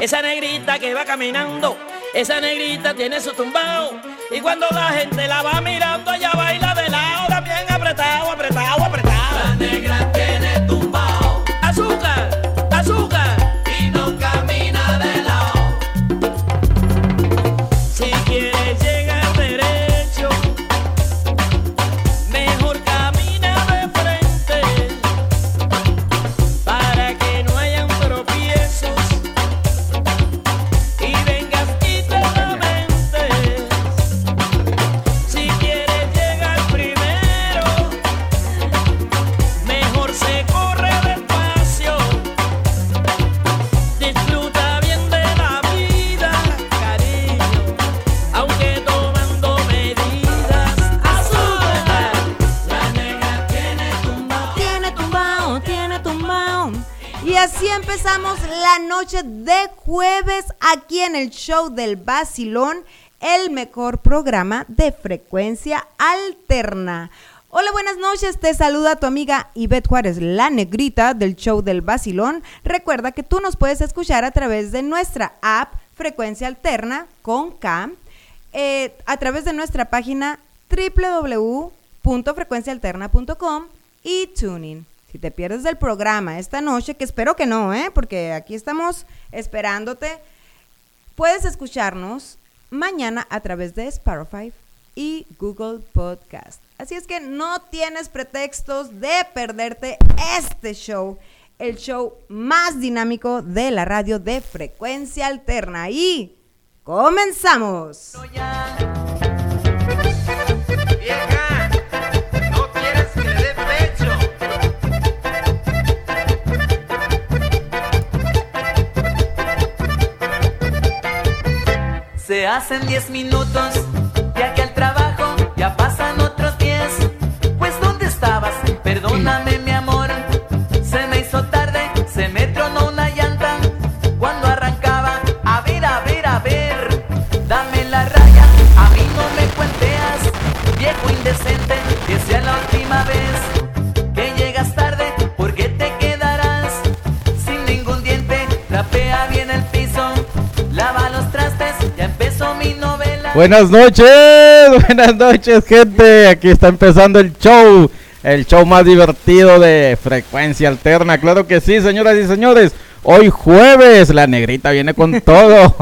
Esa negrita que va caminando, esa negrita tiene su tumbao. Y cuando la gente la va mirando, ella baila noche de jueves aquí en el show del Basilón, el mejor programa de frecuencia alterna. Hola, buenas noches. Te saluda tu amiga Ivette Juárez, la negrita del show del Basilón. Recuerda que tú nos puedes escuchar a través de nuestra app Frecuencia Alterna con K, eh, a través de nuestra página www.frecuencialterna.com y Tuning. Si te pierdes del programa esta noche, que espero que no, ¿eh? porque aquí estamos esperándote, puedes escucharnos mañana a través de Spotify y Google Podcast. Así es que no tienes pretextos de perderte este show, el show más dinámico de la radio de frecuencia alterna. Y comenzamos. Vieja, Se hacen 10 minutos, ya que al trabajo ya pasan otros 10. Pues ¿dónde estabas? Perdóname Buenas noches, buenas noches gente, aquí está empezando el show, el show más divertido de frecuencia alterna, claro que sí, señoras y señores, hoy jueves la negrita viene con todo,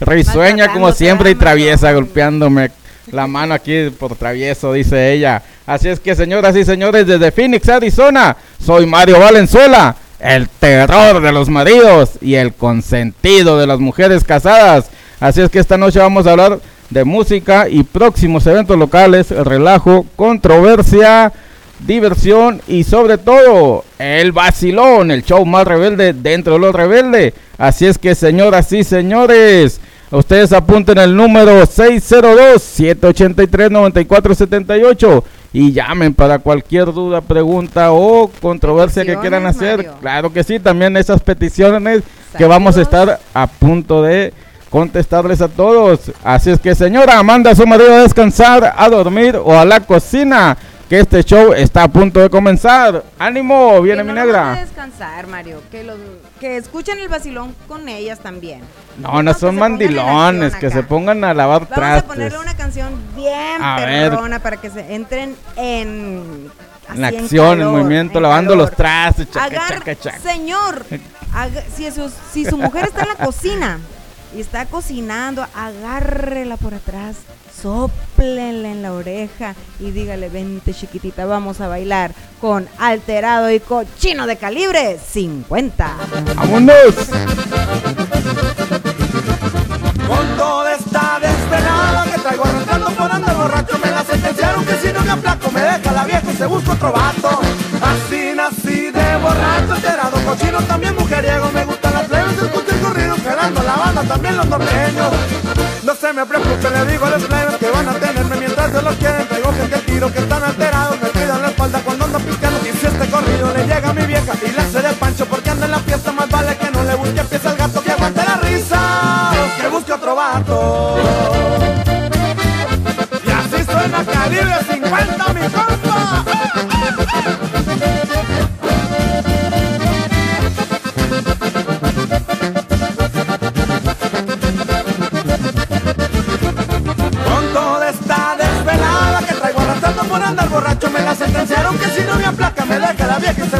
risueña como siempre y traviesa golpeándome la mano aquí por travieso, dice ella, así es que señoras y señores, desde Phoenix, Arizona, soy Mario Valenzuela, el terror de los maridos y el consentido de las mujeres casadas. Así es que esta noche vamos a hablar de música y próximos eventos locales, relajo, controversia, diversión y sobre todo el vacilón, el show más rebelde dentro de los rebeldes. Así es que señoras y señores, ustedes apunten el número 602-783-9478 y llamen para cualquier duda, pregunta o controversia que quieran hacer. Mario. Claro que sí, también esas peticiones que vamos a estar a punto de contestarles a todos. Así es que señora, manda a su marido a descansar, a dormir o a la cocina, que este show está a punto de comenzar. ¡Ánimo! Viene Que mi no a negra. descansar, Mario. Que, los, que escuchen el vacilón con ellas también. No, no son mandilones, que se pongan a lavar Vamos a trastes. ponerle una canción bien A ver. para que se entren en... así En acción, en movimiento, lavando calor. los trastes, chaca, Agar- chaca, chaca. Señor, haga- si, su, si su mujer está en la cocina y está cocinando, agárrela por atrás, sóplele en la oreja y dígale, vente chiquitita, vamos a bailar con alterado y cochino de calibre 50. ¡Vámonos! Con toda esta desvelada que traigo arrancando por andar borracho Me la sentenciaron que si no me aplaco me deja la vieja y se busca otro vato Así nací de borracho, enterado, cochino, también mujeriego Me gustan la banda, también los norteños. No se me preocupe, le digo a los plebes que van a tenerme mientras se los quieren Traigo gente tiro que están alterados, me cuidan la espalda cuando ando pisteando. Y si este corrido le llega a mi vieja y la hace de pancho porque anda en la fiesta Más vale que no le busque pieza al gato que aguante la risa. Que busque otro vato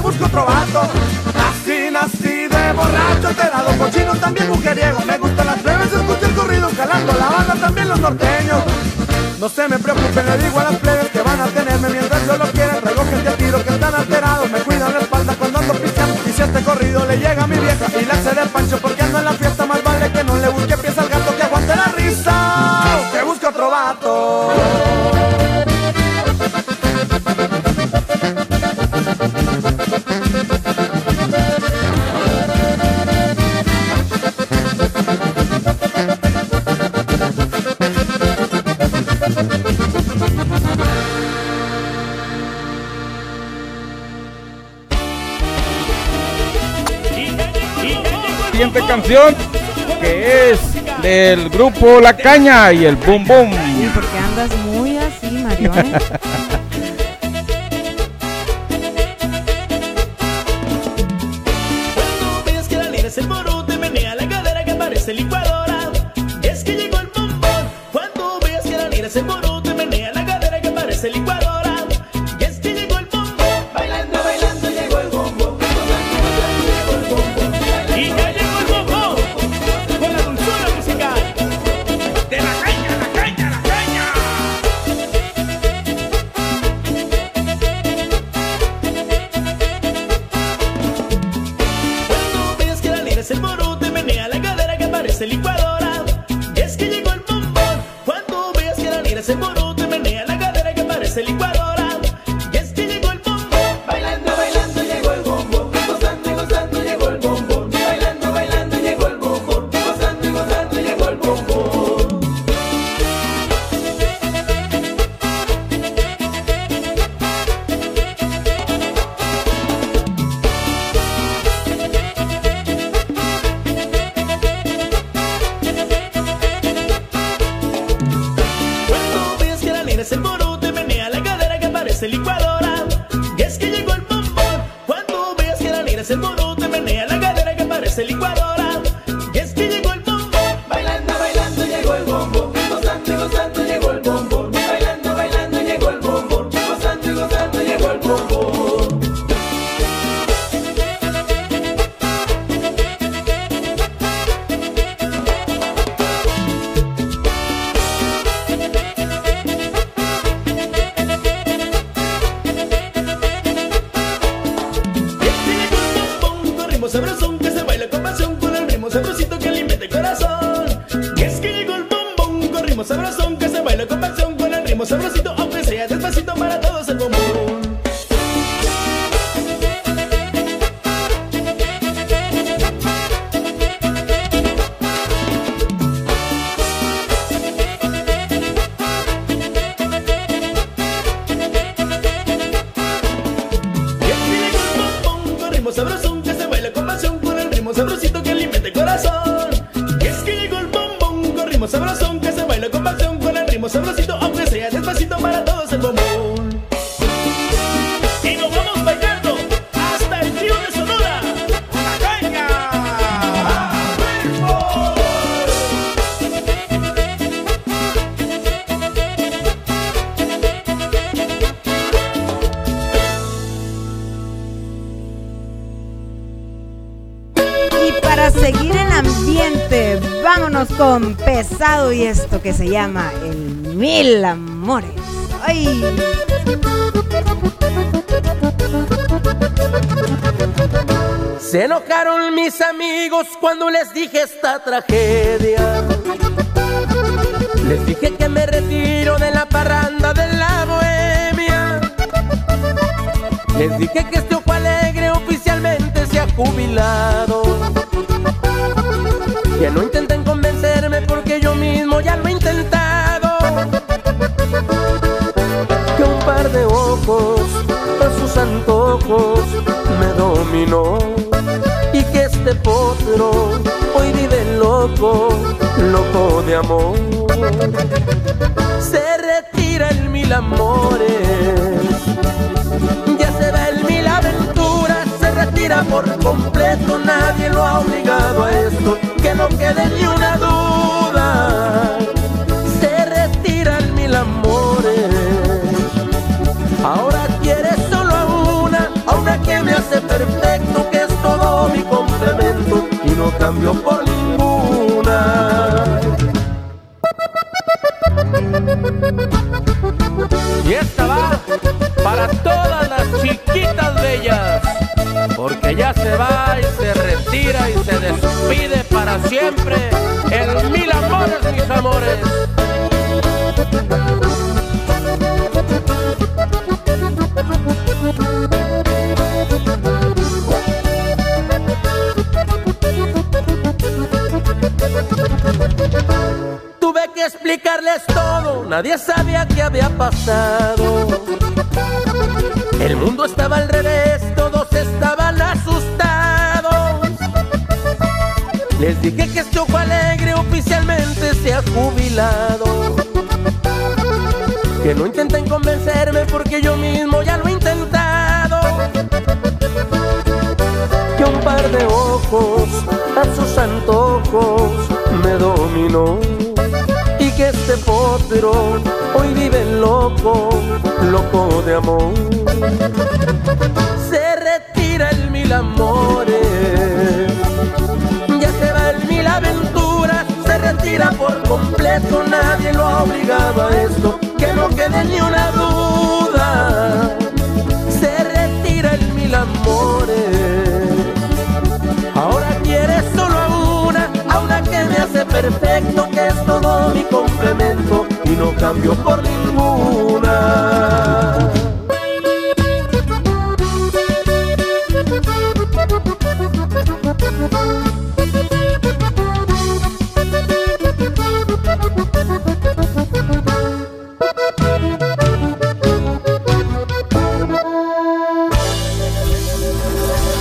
busco otro vato. Así nací de borracho, alterado, cochino, también mujeriego. Me gustan las plebes, escucho el corrido, calando la banda, también los norteños. No se me preocupen, le digo a las plebes que van a tenerme mientras yo lo quiera. Traigo gente tiro que están alterados, me cuidan la espalda cuando ando pichando. Y si este corrido le llega a mi vieja, canción que es del grupo La Caña y el Boom Boom. Sí, porque andas muy así, Marione. para seguir el ambiente, vámonos con pesado y esto que se llama el mil amores. ¡Ay! Se enojaron mis amigos cuando les dije esta tragedia. Les dije que me retiro de la parranda de la bohemia. Les dije que este ojo alegre oficialmente se ha jubilado. Que no intenten convencerme porque yo mismo ya lo he intentado. Que un par de ojos a sus antojos me dominó. Y que este potro hoy vive loco, loco de amor. Se retira el mil amores. por completo, nadie lo ha obligado a esto, que no quede ni una duda. Se retiran mil amores, ahora quiere solo a una, a una que me hace perfecto, que es todo mi complemento y no cambio por ninguna. Y esta va para todos. Ya se va y se retira y se despide para siempre. El mil amores, mis amores. Tuve que explicarles todo, nadie sabía qué había pasado. El mundo estaba al revés, Les dije que este ojo alegre oficialmente se ha jubilado. Que no intenten convencerme porque yo mismo ya lo he intentado. Que un par de ojos a sus antojos me dominó. Y que este potro hoy vive loco, loco de amor. Se retira el mil amores se retira por completo, nadie lo ha obligado a esto, que no quede ni una duda. Se retira el mil amores, ahora quiere solo a una, a una que me hace perfecto, que es todo mi complemento y no cambio por ninguna.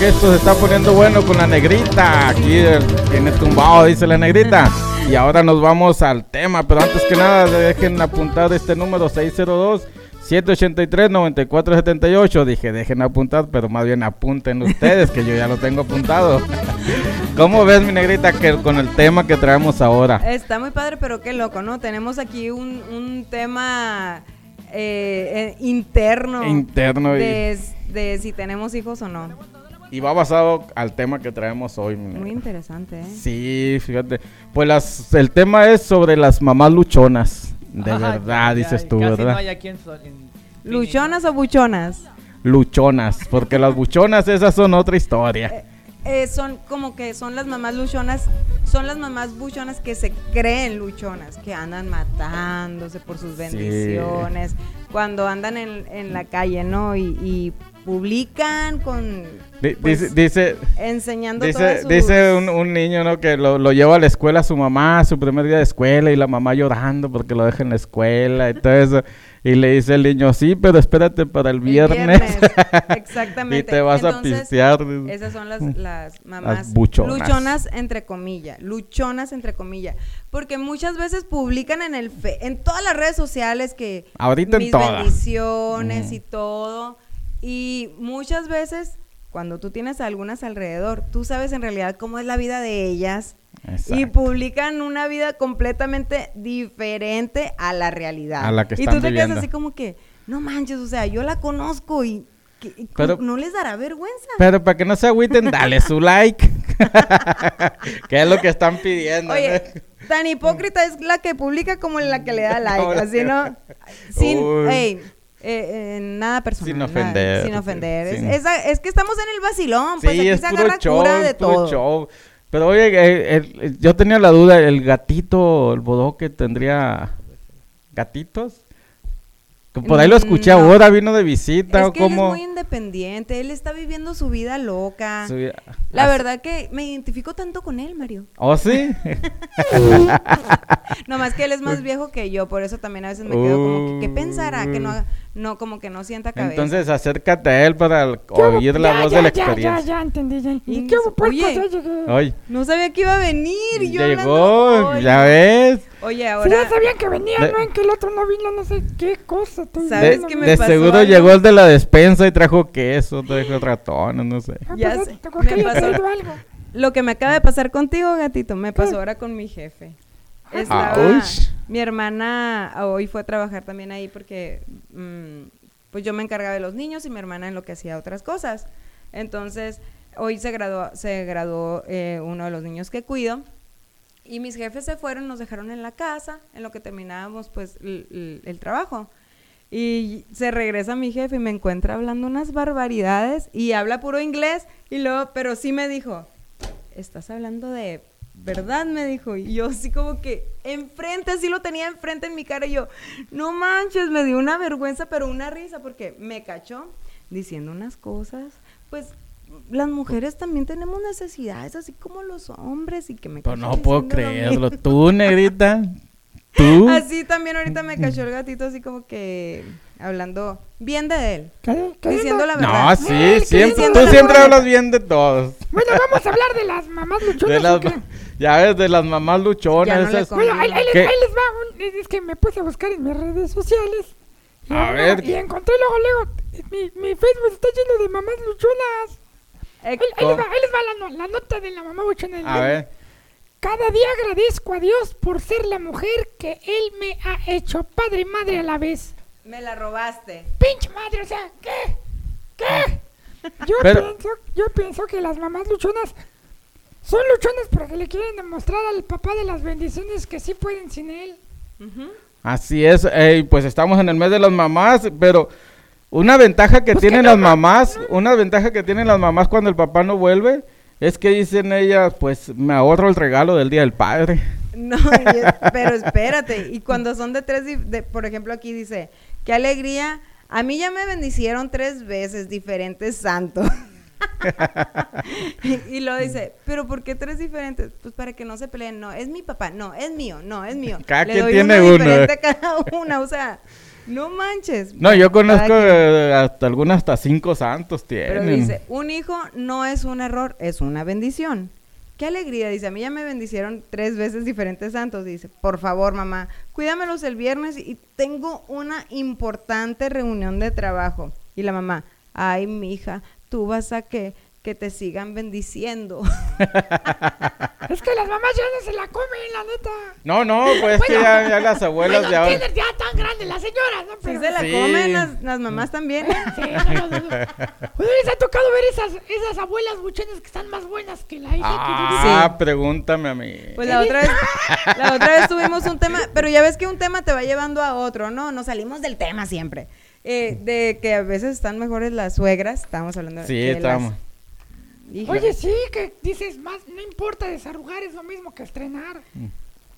Que esto se está poniendo bueno con la negrita. Aquí tiene tumbado, dice la negrita. Y ahora nos vamos al tema, pero antes que nada dejen apuntar este número 602 783 9478. Dije, dejen apuntar, pero más bien apunten ustedes, que yo ya lo tengo apuntado. ¿Cómo ves, mi negrita, que con el tema que traemos ahora? Está muy padre, pero qué loco, ¿no? Tenemos aquí un, un tema eh, eh, interno. Interno y- de, de si tenemos hijos o no. Y va basado al tema que traemos hoy, Muy interesante, ¿eh? Sí, fíjate. Pues las, el tema es sobre las mamás luchonas. De Ajá, verdad, ya- dices tú, casi ¿verdad? no hay aquí en ¿Luchonas o buchonas? Luchonas. Porque las buchonas, esas son otra historia. Eh, son como que son las mamás luchonas, son las mamás buchonas que se creen luchonas, que andan matándose por sus bendiciones, cuando andan en, en la calle, ¿no? Y, y publican con... Pues, dice, dice, enseñando dice, todas sus- dice un, un niño, ¿no? Que lo, lo lleva a la escuela su mamá, su primer día de escuela, y la mamá llorando porque lo deja en la escuela y todo eso. Y le dice el niño, sí, pero espérate para el el viernes. Exactamente. y te vas a pistear. Esas son las, las mamás buchonas. luchonas entre comillas, luchonas entre comillas, porque muchas veces publican en el fe- en todas las redes sociales que Ahorita en mis todas. bendiciones Ujú. y todo y muchas veces cuando tú tienes algunas alrededor, tú sabes en realidad cómo es la vida de ellas y publican una vida completamente diferente a la realidad. A la que y están tú te viviendo. quedas así como que, no manches, o sea, yo la conozco y y Pero- no les dará vergüenza. Pero para que no se agüiten, dale su like. que es lo que están pidiendo. Oye, ¿no? tan hipócrita es la que publica como la que le da like, así no. Sin, Uy. Eh, eh, nada personal. Sin nada- ofender, sin ofender. Es, sin- es que estamos en el vacilón, pues sí, aquí es se agarra show, cura de todo. show. Pero oye, eh, el- el- yo tenía la duda, ¿el gatito, el bodoque tendría gatitos? Por ahí lo escuché Mm, No. ahora, vino de visita Es o que él es muy independiente, él está viviendo su vida loca. Su- La verdad que me identifico tanto con él, Mario. ¿Oh, sí? Nomás que él es más viejo que yo, por eso también a veces me quedo como que, ¿qué pensará? Que no, no, como que no sienta cabeza. Entonces acércate a él para el- oír la Ya, voz ya, de la ya, experiencia. Ya, ya, entendí, ya entendí. Y ¿Qué oye. Ya no sabía que iba a venir. y yo ya hablando, llegó, oye. ya ves. Oye, Sí, ahora... ya sabían que venía, De- ¿no? En que el otro no vino, no sé qué cosa. ¿Sabes De, qué me de pasó seguro algo? llegó el de la despensa y trajo queso, trajo ratones, no sé. Ah, Ya pues, sé, me pasó. algo. Lo que me acaba de pasar contigo, gatito, me pasó ahora con mi jefe. Estaba, Ouch. mi hermana hoy fue a trabajar también ahí porque mm, pues yo me encargaba de los niños y mi hermana en lo que hacía otras cosas. Entonces Hoy se graduó, se graduó eh, uno de los niños que cuido. Y mis jefes se fueron, nos dejaron en la casa, en lo que terminábamos pues el, trabajo. Y se regresa mi jefe y me encuentra hablando unas barbaridades y habla puro inglés. Y luego, pero sí me dijo, estás hablando de verdad, me dijo. Y yo así como que enfrente, así lo tenía enfrente en mi cara. Y yo, no manches, me dio una vergüenza, pero una risa, porque me cachó diciendo unas cosas. Pues las mujeres también tenemos necesidades, así como los hombres, y que me Pero no puedo creerlo. Tú, negrita. Tú. Así también ahorita me cachó el gatito, así como que hablando bien de él, ¿Qué- qué diciendo la verdad. No, sí, que siempre. Tú siempre hablas bien de todos. Bueno, vamos a hablar de las mamás luchonas. Ya ves, de las mamás Ya luchonas. no esas- Bueno, ahí, ahí les, ahí les va. un- es que me puse a buscar en mis redes sociales. Y, A luego- ver. y encontré luego, luego, mi, mi Facebook está lleno de mamás luchonas. Ahí, les va, ahí les va la, no- la nota de la mamá luchona. del A ver. Cada día agradezco a Dios por ser la mujer que Él me ha hecho padre y madre a la vez. me la robaste. Pinche madre, o sea, ¿qué? ¿Qué? Yo, Pero- pienso, yo pienso que las mamás luchonas son luchonas porque le quieren demostrar al papá de las bendiciones que sí pueden sin él. Así es, ey, pues estamos en el mes de las mamás, pero una ventaja que Pues tienen que no, las no, mamás, una ventaja que tienen las mamás cuando el papá no vuelve, es que dicen ellas, pues me ahorro el regalo del Día del Padre. No, y pero espérate, y cuando son de tres, de- por ejemplo aquí dice, qué alegría, a mí ya me bendicieron tres veces diferentes santos. y lo dice, pero ¿por qué tres diferentes? Pues para que no se peleen, no, es mi papá, no, es mío, no, es mío. Cada Le quien doy tiene uno uno, diferente eh. a cada una, o sea, no manches. No, yo conozco eh, hasta algunas hasta cinco santos Pero tienen. dice, un hijo no es un error, es una bendición. Qué alegría, dice, a mí ya me bendicieron tres veces diferentes santos, dice, por favor mamá, cuídamelos el viernes y tengo una importante reunión de trabajo. Y la mamá, ay mi hija, tú vas a que, que te sigan bendiciendo. Es que las mamás ya no se la comen, la neta. No, no, pues es que ya, ya las abuelas Bueno, de ahora... tienen ya tan grandes las señoras, ¿no? Pero, se la Sí. comen las, las mamás también. Sí, no, no, no, ¿les ha tocado ver esas, esas abuelas buchonas que están más buenas que la hija Ah, pregúntame a mí. Pues la otra vez, la otra vez tuvimos un tema, pero ya ves que un tema te va llevando a otro, ¿no? Nos salimos del tema siempre. Eh, de que a veces están mejores las suegras, estábamos hablando Sí, de las Oye, sí, que dices más, no importa desarrugar, es lo mismo que estrenar.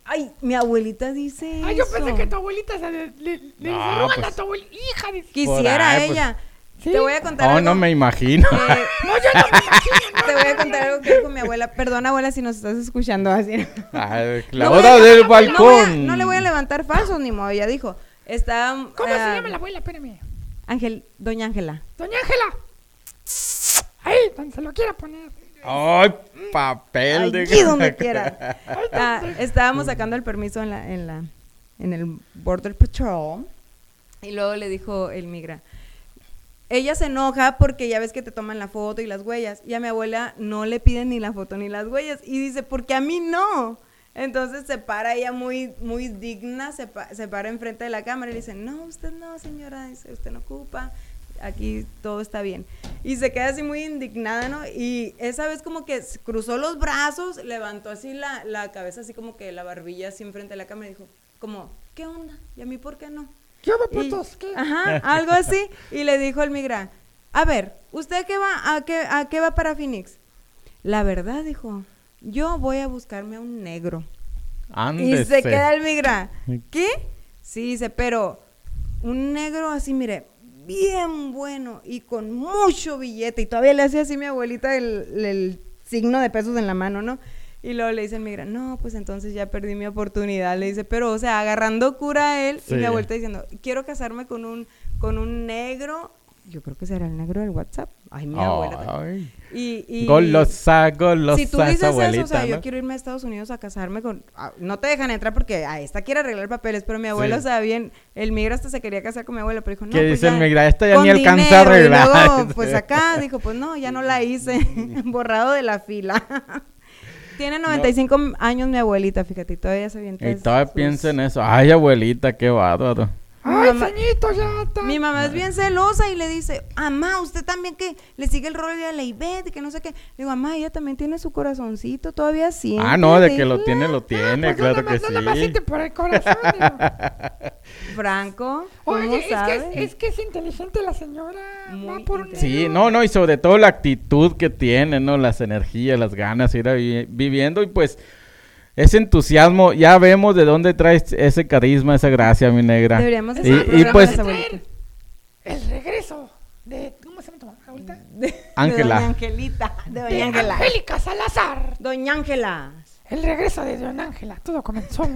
Ay, mi abuelita dice Ay, yo eso. pensé que tu abuelita se le, le- le No, desarrugan pues. a tu abuelita. Hija de... Quisiera ahí, pues. ella. Sí. Te voy a contar Oh, algo. no me imagino. eh, No, yo no me imagino. te voy a contar algo que dijo mi abuela. Perdona, abuela, si nos estás escuchando así. Ay, la No voy boda a- del no voy a- balcón. No, le voy a levantar falsos, ni modo. Ella dijo, está... ¿Cómo se ah, llama la abuela? Espérame. Ángel, doña Ángela. Doña Ángela. Ahí, donde se lo quiera poner. Ay, papel de... Allí donde quiera. Ah, estábamos sacando el permiso en la, en la, en el Border Patrol. Y luego le dijo el migra. Ella se enoja porque ya ves que te toman la foto y las huellas. Y a mi abuela no le piden ni la foto ni las huellas. Y dice, porque a mí no. Entonces se para ella muy, muy digna, se, pa- se para enfrente de la cámara y le dice, no, usted no, señora, dice, usted no ocupa, aquí todo está bien. Y se queda así muy indignada, ¿no? Y esa vez como que cruzó los brazos, levantó así la, la cabeza, así como que la barbilla así enfrente de la cámara y dijo, como, ¿qué onda? ¿Y a mí por qué no? ¿Qué Y- putos? ¿Qué? Ajá, algo así. Y le dijo el migra, a ver, ¿usted qué va, a qué, a qué va para Phoenix? La verdad, dijo, yo voy a buscarme a un negro. Y Ándese. se queda el migra. ¿Qué? Sí, dice, pero un negro así, mire, bien bueno y con mucho billete. Y todavía le hacía así mi abuelita el, el signo de pesos en la mano, ¿no? Y luego le dice el migra, no, pues entonces ya perdí mi oportunidad. Le dice, pero, o sea, agarrando cura a él y mi abuelita diciendo, quiero casarme con un, con un negro. Yo creo que será el negro del WhatsApp. Ay, mi abuela. Ay. Y, y- Golosa, golosa si tú dices eso, o abuelita, sea, yo ¿no? quiero irme a Estados Unidos a casarme con... ah, no te dejan entrar porque a esta quiere arreglar papeles, pero mi abuelo Sí. sabe bien, el migra hasta se quería casar con mi abuelo, pero dijo, no, ¿Qué pues dice el ya, migra? Esta ya ni alcanza a dinero", y arreglar. luego, pues acá, dijo, pues no, ya no la hice, borrado de la fila. Tiene 95 años mi abuelita, fíjate, y todavía se avienta Y todavía sus- piensa en eso. Ay, abuelita, qué bárbaro. Ay, mamá- ceñito, ya está. Mi mamá es bien celosa y le dice, mamá, usted también que le sigue el rollo a la Ivette y que no sé qué. Le digo, mamá, ella también tiene su corazoncito, todavía siente. Ah, no, de que lo déjela". tiene, lo tiene, Pues claro no, que nomás sí. por el corazón. Franco, ¿cómo Oye, es que es, es que es inteligente la señora. Muy va por un Sí, no, no, y sobre todo la actitud que tiene, ¿no? Las energías, las ganas de ir a vi- viviendo y pues ese entusiasmo, ya vemos de dónde traes ese carisma, esa gracia, mi negra. Deberíamos y, hacer un y pues, de. El regreso de. ¿Cómo se llama tu mamá ahorita? De Ángela. Doña Angelita, de De Doña Ángela. Angélica Salazar. Doña Ángela. El regreso de Don Ángela. Todo comenzó. Oye,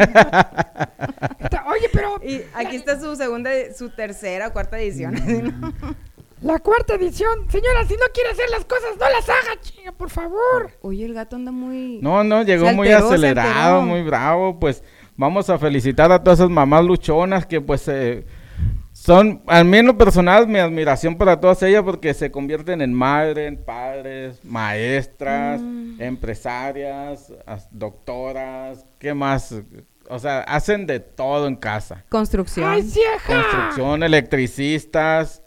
pero. Y aquí está su segunda, su tercera o cuarta edición. así, ¿no? La cuarta edición. Señora, si no quiere hacer las cosas, no las haga, chinga, por favor. Oye, el gato anda muy... no, no, llegó muy acelerado, muy bravo, pues vamos a felicitar a todas esas mamás luchonas que pues eh, son, al menos personal, mi admiración para todas ellas porque se convierten en madres, padres, maestras, Mm. empresarias, as- doctoras, ¿qué más? O sea, hacen de todo en casa. Construcción. ¡Ay, cieja! Construcción, electricistas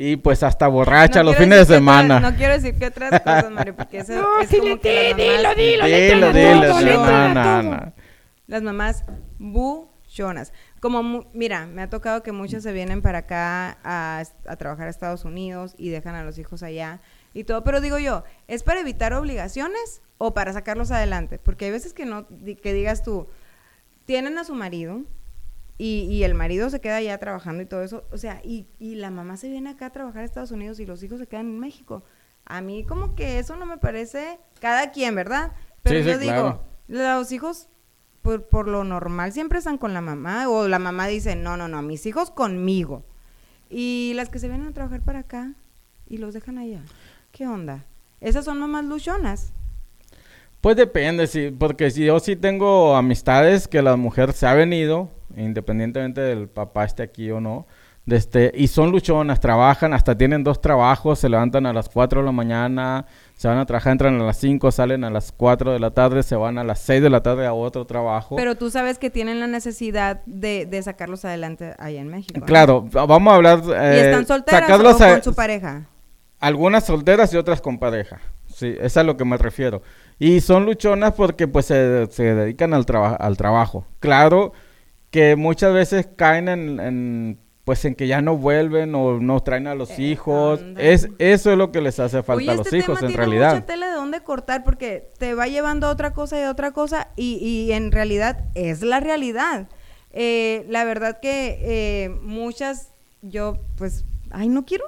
y pues hasta borracha No los fines de semana. no quiero decir que otras cosas, Mario, porque eso No, es sí, como le- que di- las mamás... dilo, dilo, Dilo, dilo, no, no. Las mamás buchonas. Como, mu- mira, me ha tocado que muchas se vienen para acá a, a trabajar a Estados Unidos y dejan a los hijos allá y todo. Pero digo yo, ¿es para evitar obligaciones o para sacarlos adelante? Porque hay veces que no, que digas tú, tienen a su marido y, y el marido se queda allá trabajando y todo eso. O sea, y, y la mamá se viene acá a trabajar a Estados Unidos y los hijos se quedan en México. A mí como que eso no me parece, cada quien, ¿verdad? Pero Sí, sí, yo digo, claro. los hijos por, por lo normal siempre están con la mamá o la mamá dice, no, no, no, mis hijos conmigo. Y las que se vienen a trabajar para acá y los dejan allá. ¿Qué onda? Esas son mamás luchonas. Pues depende, sí, porque si yo sí tengo amistades que la mujer se ha venido, independientemente del papá esté aquí o no, este, y son luchonas, trabajan, hasta tienen dos trabajos, se levantan a las 4 de la mañana, se van a trabajar, entran a las 5, salen a las 4 de la tarde, se van a las 6 de la tarde a otro trabajo. Pero tú sabes que tienen la necesidad de, de sacarlos adelante allá en México. ¿no? Claro, va- vamos a hablar... ¿Y eh, están solteras sacarlos o a- con su pareja? Algunas solteras y otras con pareja. Sí, es a lo que me refiero. Y son luchonas porque pues se, se dedican al, traba- al trabajo. Claro que muchas veces caen en, en, pues en que ya no vuelven o no traen a los Eh, hijos. Es eso es lo que les hace falta Oye, a los este hijos tema en tiene realidad. mucha tela de dónde cortar porque te va llevando a otra cosa y a otra cosa y, y en realidad es la realidad. Eh, la verdad que eh, muchas, yo pues, ay, no quiero,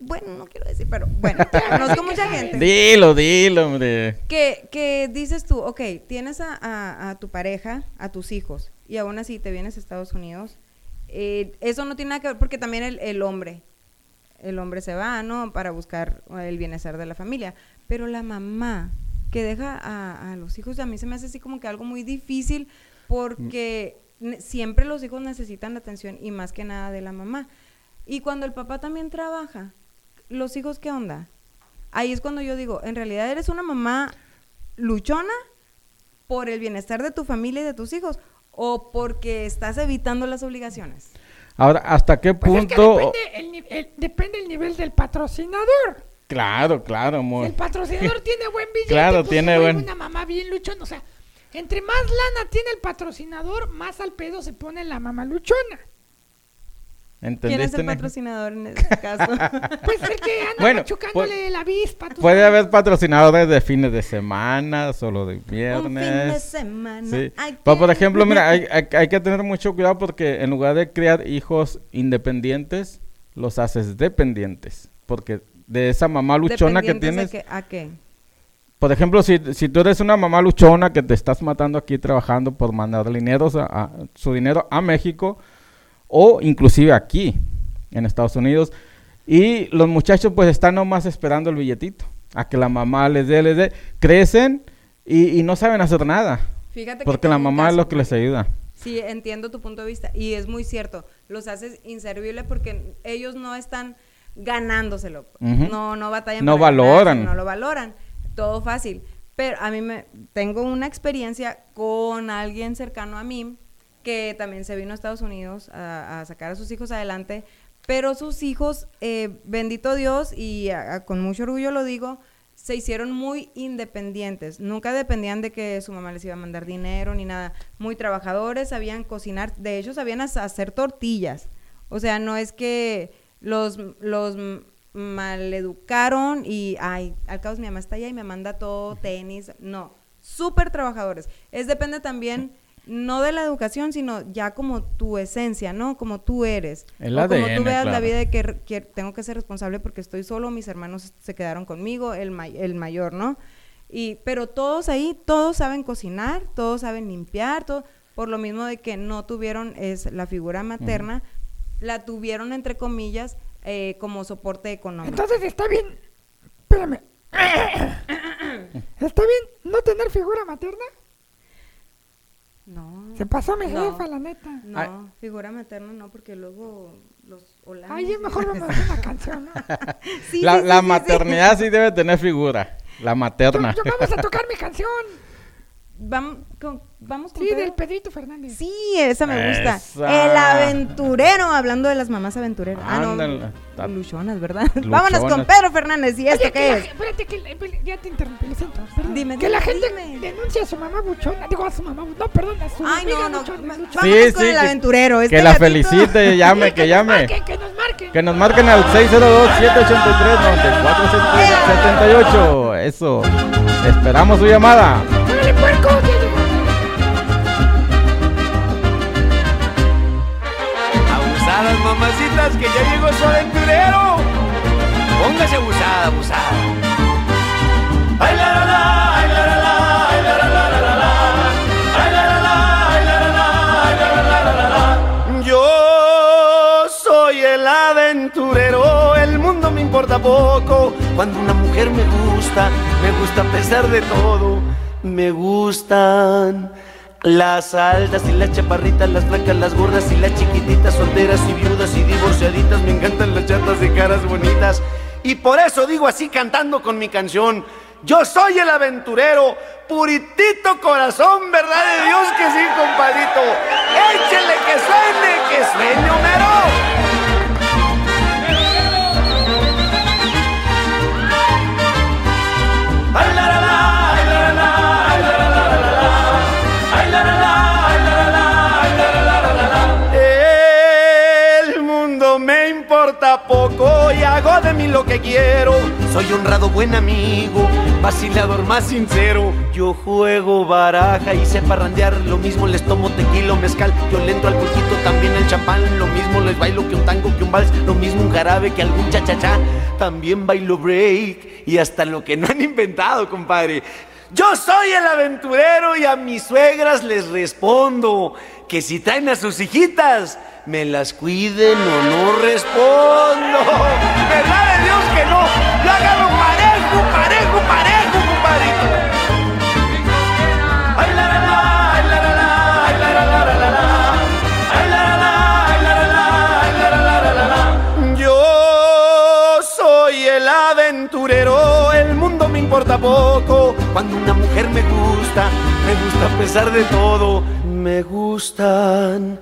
bueno, no quiero decir, pero bueno, conozco mucha gente. Dilo, dilo, hombre. Que, que dices tú, ok, tienes a, a- a tu pareja, a tus hijos, y aún así te vienes a Estados Unidos. eh, eso no tiene nada que ver, porque también el, el hombre, el hombre se va, ¿no? Para buscar el bienestar de la familia. Pero la mamá que deja a, a los hijos, a mí se me hace así como que algo muy difícil, porque siempre los hijos necesitan la atención y más que nada de la mamá. Y cuando el papá también trabaja, los hijos, ¿qué onda? Ahí es cuando yo digo, en realidad eres una mamá luchona por el bienestar de tu familia y de tus hijos o porque estás evitando las obligaciones. Ahora, ¿hasta qué Pues es que punto? depende el, depende el nivel del patrocinador. Claro, claro, Si amor. el patrocinador tiene buen billete, Claro, pues tiene buen- una mamá bien luchona. O sea, entre más lana tiene el patrocinador, más al pedo se pone la mamá luchona. ¿Quién es el patrocinador en este caso? Pues el que anda Bueno, machucándole la avispa. Puede sabes. haber patrocinadores de fines de semana, solo de viernes. Un fin de semana. Sí. Pero, por qué- ejemplo, mira, hay, hay- hay que tener mucho cuidado porque en lugar de criar hijos independientes, los haces dependientes. Porque de esa mamá luchona que tienes, que- ¿A qué? por ejemplo, si, si tú eres una mamá luchona que te estás matando aquí trabajando por mandar dinero, a- a- su dinero a México o inclusive aquí en Estados Unidos y los muchachos pues están nomás esperando el billetito a que la mamá les dé, les dé, crecen y, y no saben hacer nada Fíjate que porque la mamá es lo que les ayuda. Sí, entiendo tu punto de vista y es muy cierto. Los haces inservibles porque ellos no están ganándoselo. Ujú. No, no batallan. No ganarse, valoran. No lo valoran. Todo fácil. Pero a mí me tengo una experiencia con alguien cercano a mí que también se vino a Estados Unidos a, a sacar a sus hijos adelante, pero sus hijos, eh, bendito Dios, y a- a- con mucho orgullo lo digo, se hicieron muy independientes. Nunca dependían de que su mamá les iba a mandar dinero ni nada. Muy trabajadores, sabían cocinar. De hecho, sabían hacer tortillas. O sea, no es que los, los maleducaron y, ay, al cabo mi mamá está allá y me manda todo, tenis. No, súper trabajadores. Es depende también, no de la educación, sino ya como tu esencia, ¿no? Como tú eres. El O como ADN, tú veas la vida de que, tengo que ser responsable porque estoy solo, mis hermanos se quedaron conmigo, el, may- el mayor, ¿no? Y, pero todos ahí, todos saben cocinar, todos saben limpiar, todo, por lo mismo de que no tuvieron es la figura materna, la tuvieron entre comillas eh, como soporte económico. Entonces está bien. Espérame. ¿Está bien no tener figura materna? No, Se pasó mi No. jefa, la neta. no, Ay. figura materna no, porque luego los holandes... Ay, es mejor vamos a hacer una canción, ¿no? Sí, la sí, la sí. maternidad sí debe tener figura. La materna. Yo, yo vamos a tocar mi canción. Vamos con, vamos con Sí, Pedro? del Pedrito Fernández. Sí, esa me gusta. Esa. El aventurero, hablando de las mamás aventureras. Ah, Ándale. no. Ta- Luchonas, ¿verdad? Vámonos con Luchonas. Pedro Fernández. ¿Y esto Oye, que qué la- es? espérate, que la- ya te interrumpí, lo siento. perdón. Dime, que la dime, gente dime. denuncia a su mamá buchona. Digo, a su mamá, no, perdón, a su Ay, amiga no, no. luchona. Vámonos Sí, con sí, el que- aventurero. Este que la felicite, llame, Sí, que nos llame. marquen, que nos marquen. Que nos marquen al 602-783-9478. Eso. Esperamos su llamada. Abusadas mamacitas que ya llegó su aventurero. Póngase abusada, abusada. Ay la la la, ay la la la, ay la la la la la la. Ay la la la, ay la la la, ay la la la la la. Yo soy el aventurero, el mundo me importa poco. Cuando una mujer me gusta, me gusta a pesar de todo. Me gustan las altas y las chaparritas, las flacas, las gordas y las chiquititas, solteras y viudas y divorciaditas. Me encantan las chatas de caras bonitas. Y por eso digo así cantando con mi canción. Yo soy el aventurero, puritito corazón, verdad de Dios que sí, compadrito. Échele que suene, que suene Homero. Poco y hago de mí lo que quiero. Soy honrado buen amigo, vacilador más sincero. Yo juego baraja y sé parrandear, lo mismo les tomo tequila mezcal. Yo le entro al pulquito, también el champán, lo mismo les bailo que un tango, que un vals, lo mismo un jarabe que algún cha-cha-cha. También bailo break y hasta lo que no han inventado, compadre. Yo soy el aventurero y a mis suegras les respondo que si traen a sus hijitas, me las cuiden o no respondo. ¿Verdad de Dios que no? Yo agarro parejo, parejo, parejo, compadrito. Yo soy el aventurero, el mundo me importa poco. Cuando una mujer me gusta, me gusta a pesar de todo. Me gustan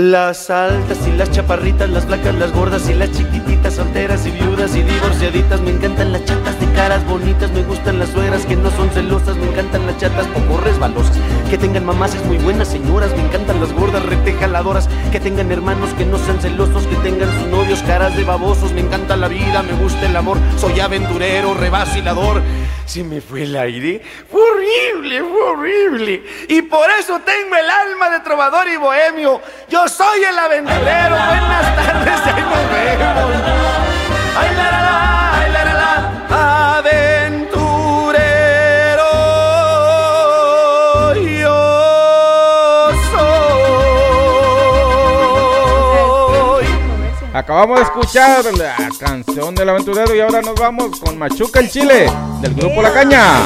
las altas y las chaparritas, las flacas, las gordas y las chiquititas, solteras y viudas y divorciaditas. Me encantan las chatas de caras bonitas, me gustan las suegras que no son celosas, me encantan las chatas poco resbalosas, que tengan mamás muy buenas señoras, me encantan las gordas retejaladoras, que tengan hermanos que no sean celosos, que tengan sus novios caras de babosos. Me encanta la vida, me gusta el amor, soy aventurero, revacilador. Si me fue el aire, fue horrible, fue horrible. Y por eso tengo el alma de trovador y bohemio. Yo soy el aventurero. Buenas tardes, ahí nos vemos. Ay, la, la, la, ay, la, la, la. Aventurero, Acabamos de escuchar la canción del aventurero y ahora nos vamos con Machuca el Chile del grupo La Caña.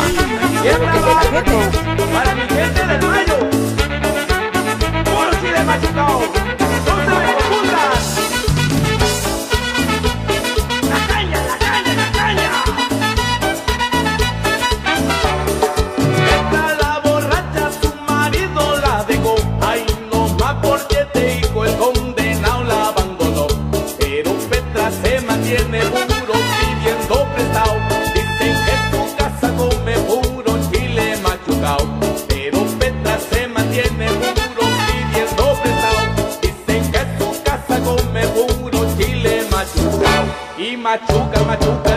Machuca,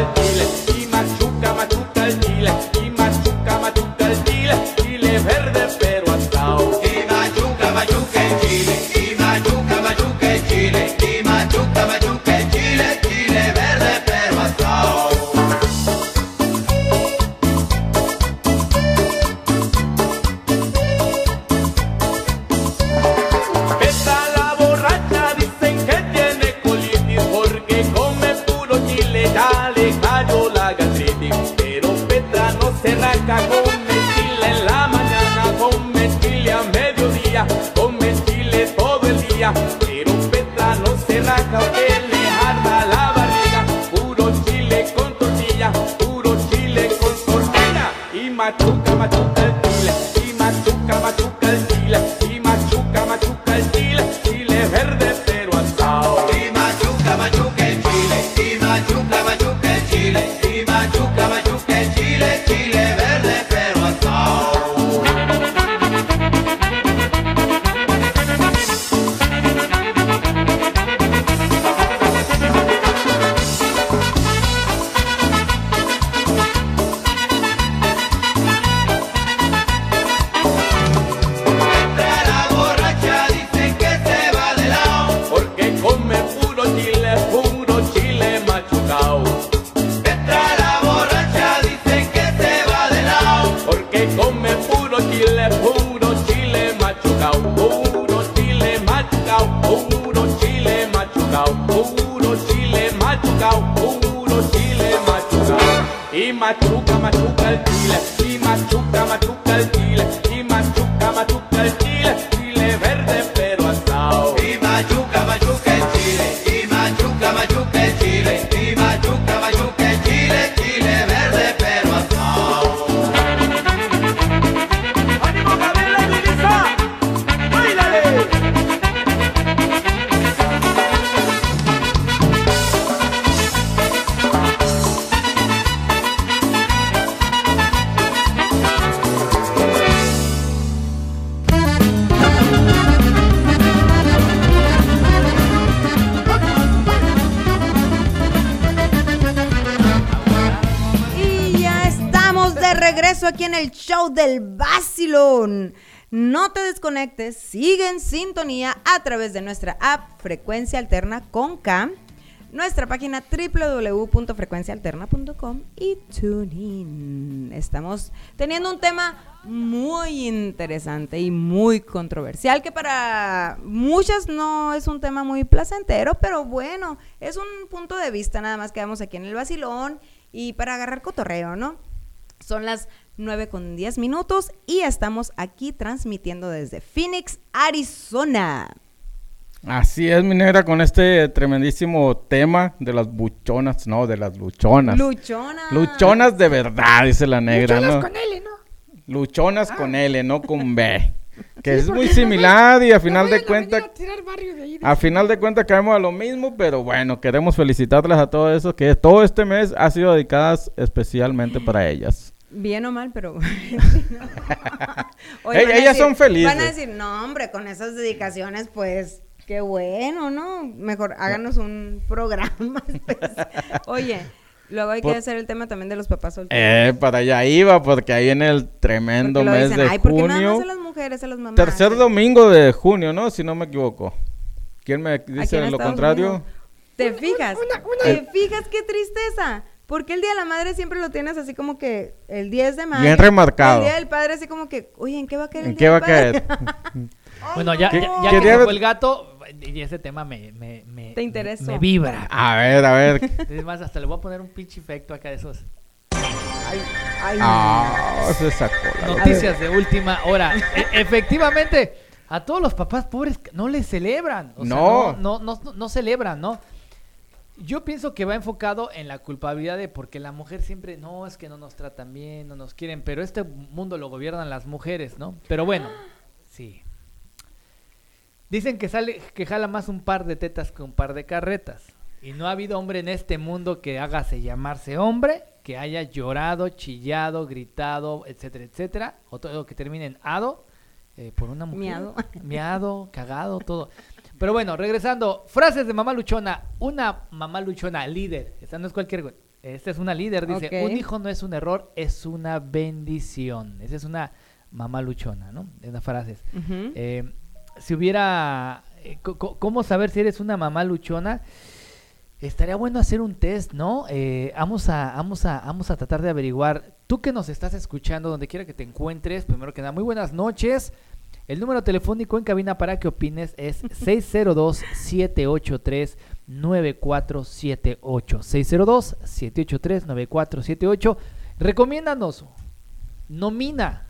todo a través de nuestra app Frecuencia Alterna con K, nuestra página www.frecuenciaalterna.com y TuneIn. Estamos teniendo un tema muy interesante y muy controversial que para muchas no es un tema muy placentero, pero bueno, es un punto de vista nada más que damos aquí en el Basilón y para agarrar cotorreo, ¿no? Son las 9 con 10 minutos y estamos aquí transmitiendo desde Phoenix, Arizona. Así es, mi negra, con este tremendísimo tema de las buchonas, no, de las luchonas. Luchona. Luchonas de verdad, dice la negra, Luchonas ¿no? con L, ¿no? Luchonas con L, no con B. Que Sí, es muy no similar y a No final de cuentas, a a final de cuentas caemos a lo mismo, pero bueno, queremos felicitarles a todo eso, que todo este mes ha sido dedicadas especialmente para ellas. Bien o mal, pero. A ellas son felices. Van a decir, no, hombre, con esas dedicaciones, pues, qué bueno, ¿no? Mejor háganos un programa. especial. Oye, luego hay que Por- hacer el tema también de los papás solteros. Eh, para allá iba, porque ahí en el tremendo Porque lo mes dicen, de Ay, ¿por qué nada más junio, a las mujeres, a las mamás? tercer domingo de junio, ¿no? Si no me equivoco. ¿Quién me dice lo Estados contrario? Unidos. ¿Te fijas? una- una- ¿Te fijas qué tristeza? Porque el Día de la Madre siempre lo tienes así como que el 10 de mayo. Bien remarcado. El Día del Padre así como que, oye, ¿en qué va a caer el ¿En Día qué va a caer? Bueno, ya, ¿Qué- ya, ya qué que día el gato, y ese tema me, me, me, ¿Te interesó? me vibra. A ver, a ver. Es más, hasta le voy a poner un pinche efecto acá de esos. Ay, Ah, se sacó la Noticias de última hora. E- efectivamente, a todos los papás pobres no les celebran. O sea, No. no, no, no, no celebran, ¿no? Yo pienso que va enfocado en la culpabilidad de porque la mujer siempre, no, es que no nos tratan bien, no nos quieren, pero este mundo lo gobiernan las mujeres, ¿no? Pero bueno, sí. Dicen que sale, que jala más un par de tetas que un par de carretas. Y no ha habido hombre en este mundo que hágase llamarse hombre, que haya llorado, chillado, gritado, etcétera, etcétera, o todo lo que termine en ado, eh, por una mujer. Miado. Miado, cagado, todo. Pero bueno, regresando, frases de mamá luchona. Una mamá luchona líder. Esta no es cualquier. Esta es una líder. Dice. Un hijo no es un error, es una bendición. Esa es una mamá luchona, ¿no? Es una frase. Ujú. Eh, si hubiera. eh, ¿Cómo saber si eres una mamá luchona? Estaría bueno hacer un test, ¿no? Eh, vamos, a, vamos, a, vamos a tratar de averiguar. Tú que nos estás escuchando, donde quiera que te encuentres, primero que nada, muy buenas noches. El número telefónico en cabina para que opines es 602-783-9478. 602-783-9478. Recomiéndanos, nomina,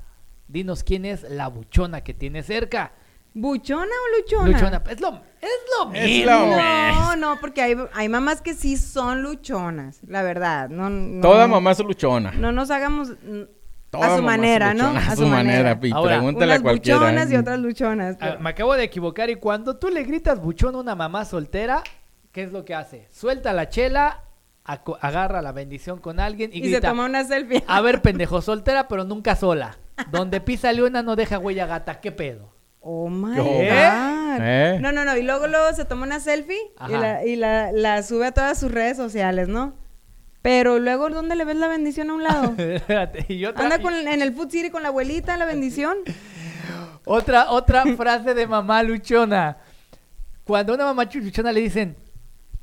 dinos quién es la buchona que tienes cerca. ¿Buchona o luchona? Luchona, es lo, es lo Es mismo. No, no, porque hay, hay mamás que sí son luchonas, la verdad. No, no, Toda mamá es luchona. No nos hagamos a su manera, ¿no? A su manera. Y Ahora, pregúntale unas a cualquiera. buchonas y ¿eh? otras luchonas. Ah, me acabo de equivocar y cuando tú le gritas buchón a una mamá soltera, ¿qué es lo que hace? Suelta la chela, agarra la bendición con alguien y, y se toma una selfie. a ver pendejo, soltera pero nunca sola. Donde pisa leona no deja huella gata, ¿qué pedo? Oh my. God. ¿Eh? No, no, no. Y luego, luego se toma una selfie y, Ajá. la, y la, la sube a todas sus redes sociales, ¿no? Pero luego, ¿dónde le ves la bendición a un lado? Espérate, y otra, Anda con, en el Food City con la abuelita, la bendición. otra, otra frase de mamá luchona. Cuando a una mamá luchona le dicen,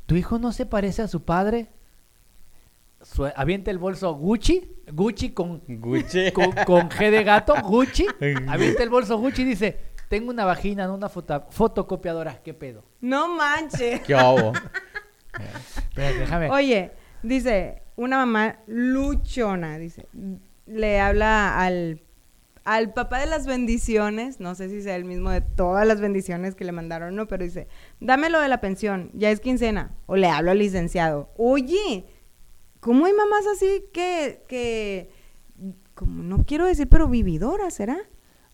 ¿tu hijo no se parece a su padre? Sue- avienta el bolso Gucci, Gucci con Gucci. con, con G de gato, Gucci, avienta el bolso Gucci y dice, tengo una vagina, no una foto- fotocopiadora, ¿qué pedo? No manches. ¿Qué hago? Espérate, déjame. Oye, dice, una mamá luchona, dice, le habla al, al papá de las bendiciones, no sé si sea el mismo de todas las bendiciones que le mandaron, no, pero dice, dame lo de la pensión, ya es quincena, o le hablo al licenciado, oye, ¿cómo hay mamás así que, que, como no quiero decir, pero vividoras, ¿será?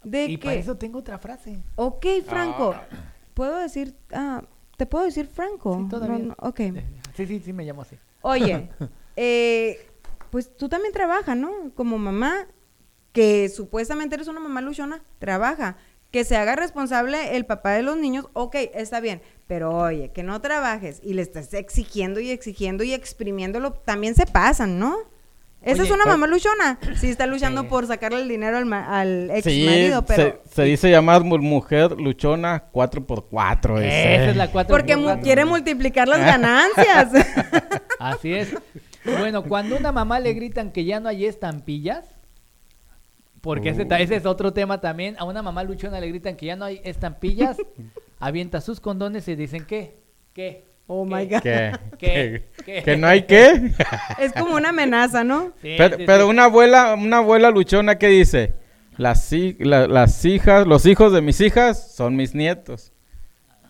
De y que, para eso tengo otra frase. ok, Franco, ¿puedo decir, ah, te puedo decir Franco? Sí, todavía. No, no, ok. Sí, sí, sí, me llamo así. Oye, eh, pues tú también trabajas, ¿no? Como mamá, que supuestamente eres una mamá luchona, trabaja. Que se haga responsable el papá de los niños, ok, está bien. Pero oye, que no trabajes y le estás exigiendo y exigiendo y exprimiéndolo, también se pasan, ¿no? Esa Oye, es una pues- mamá luchona. Sí, está luchando Sí. por sacarle el dinero al, ma- al ex Sí, marido, pero... se, se dice llamar mu- mujer luchona 4x4. dice. Esa es la cuatro Porque por quiere multiplicar las ganancias. Así es. Bueno, cuando a una mamá le gritan que ya no hay estampillas, porque ese, ese es otro tema también, a una mamá luchona le gritan que ya no hay estampillas, avienta sus condones y dicen, ¿qué? ¿Qué? Oh ¿Qué? my God. ¿Qué? ¿Qué? ¿Que, ¿Qué? que no hay qué? Es como una amenaza, ¿no? Sí, pero, sí, pero sí. una abuela, una abuela luchona que dice, las, la- las hijas, los hijos de mis hijas son mis nietos.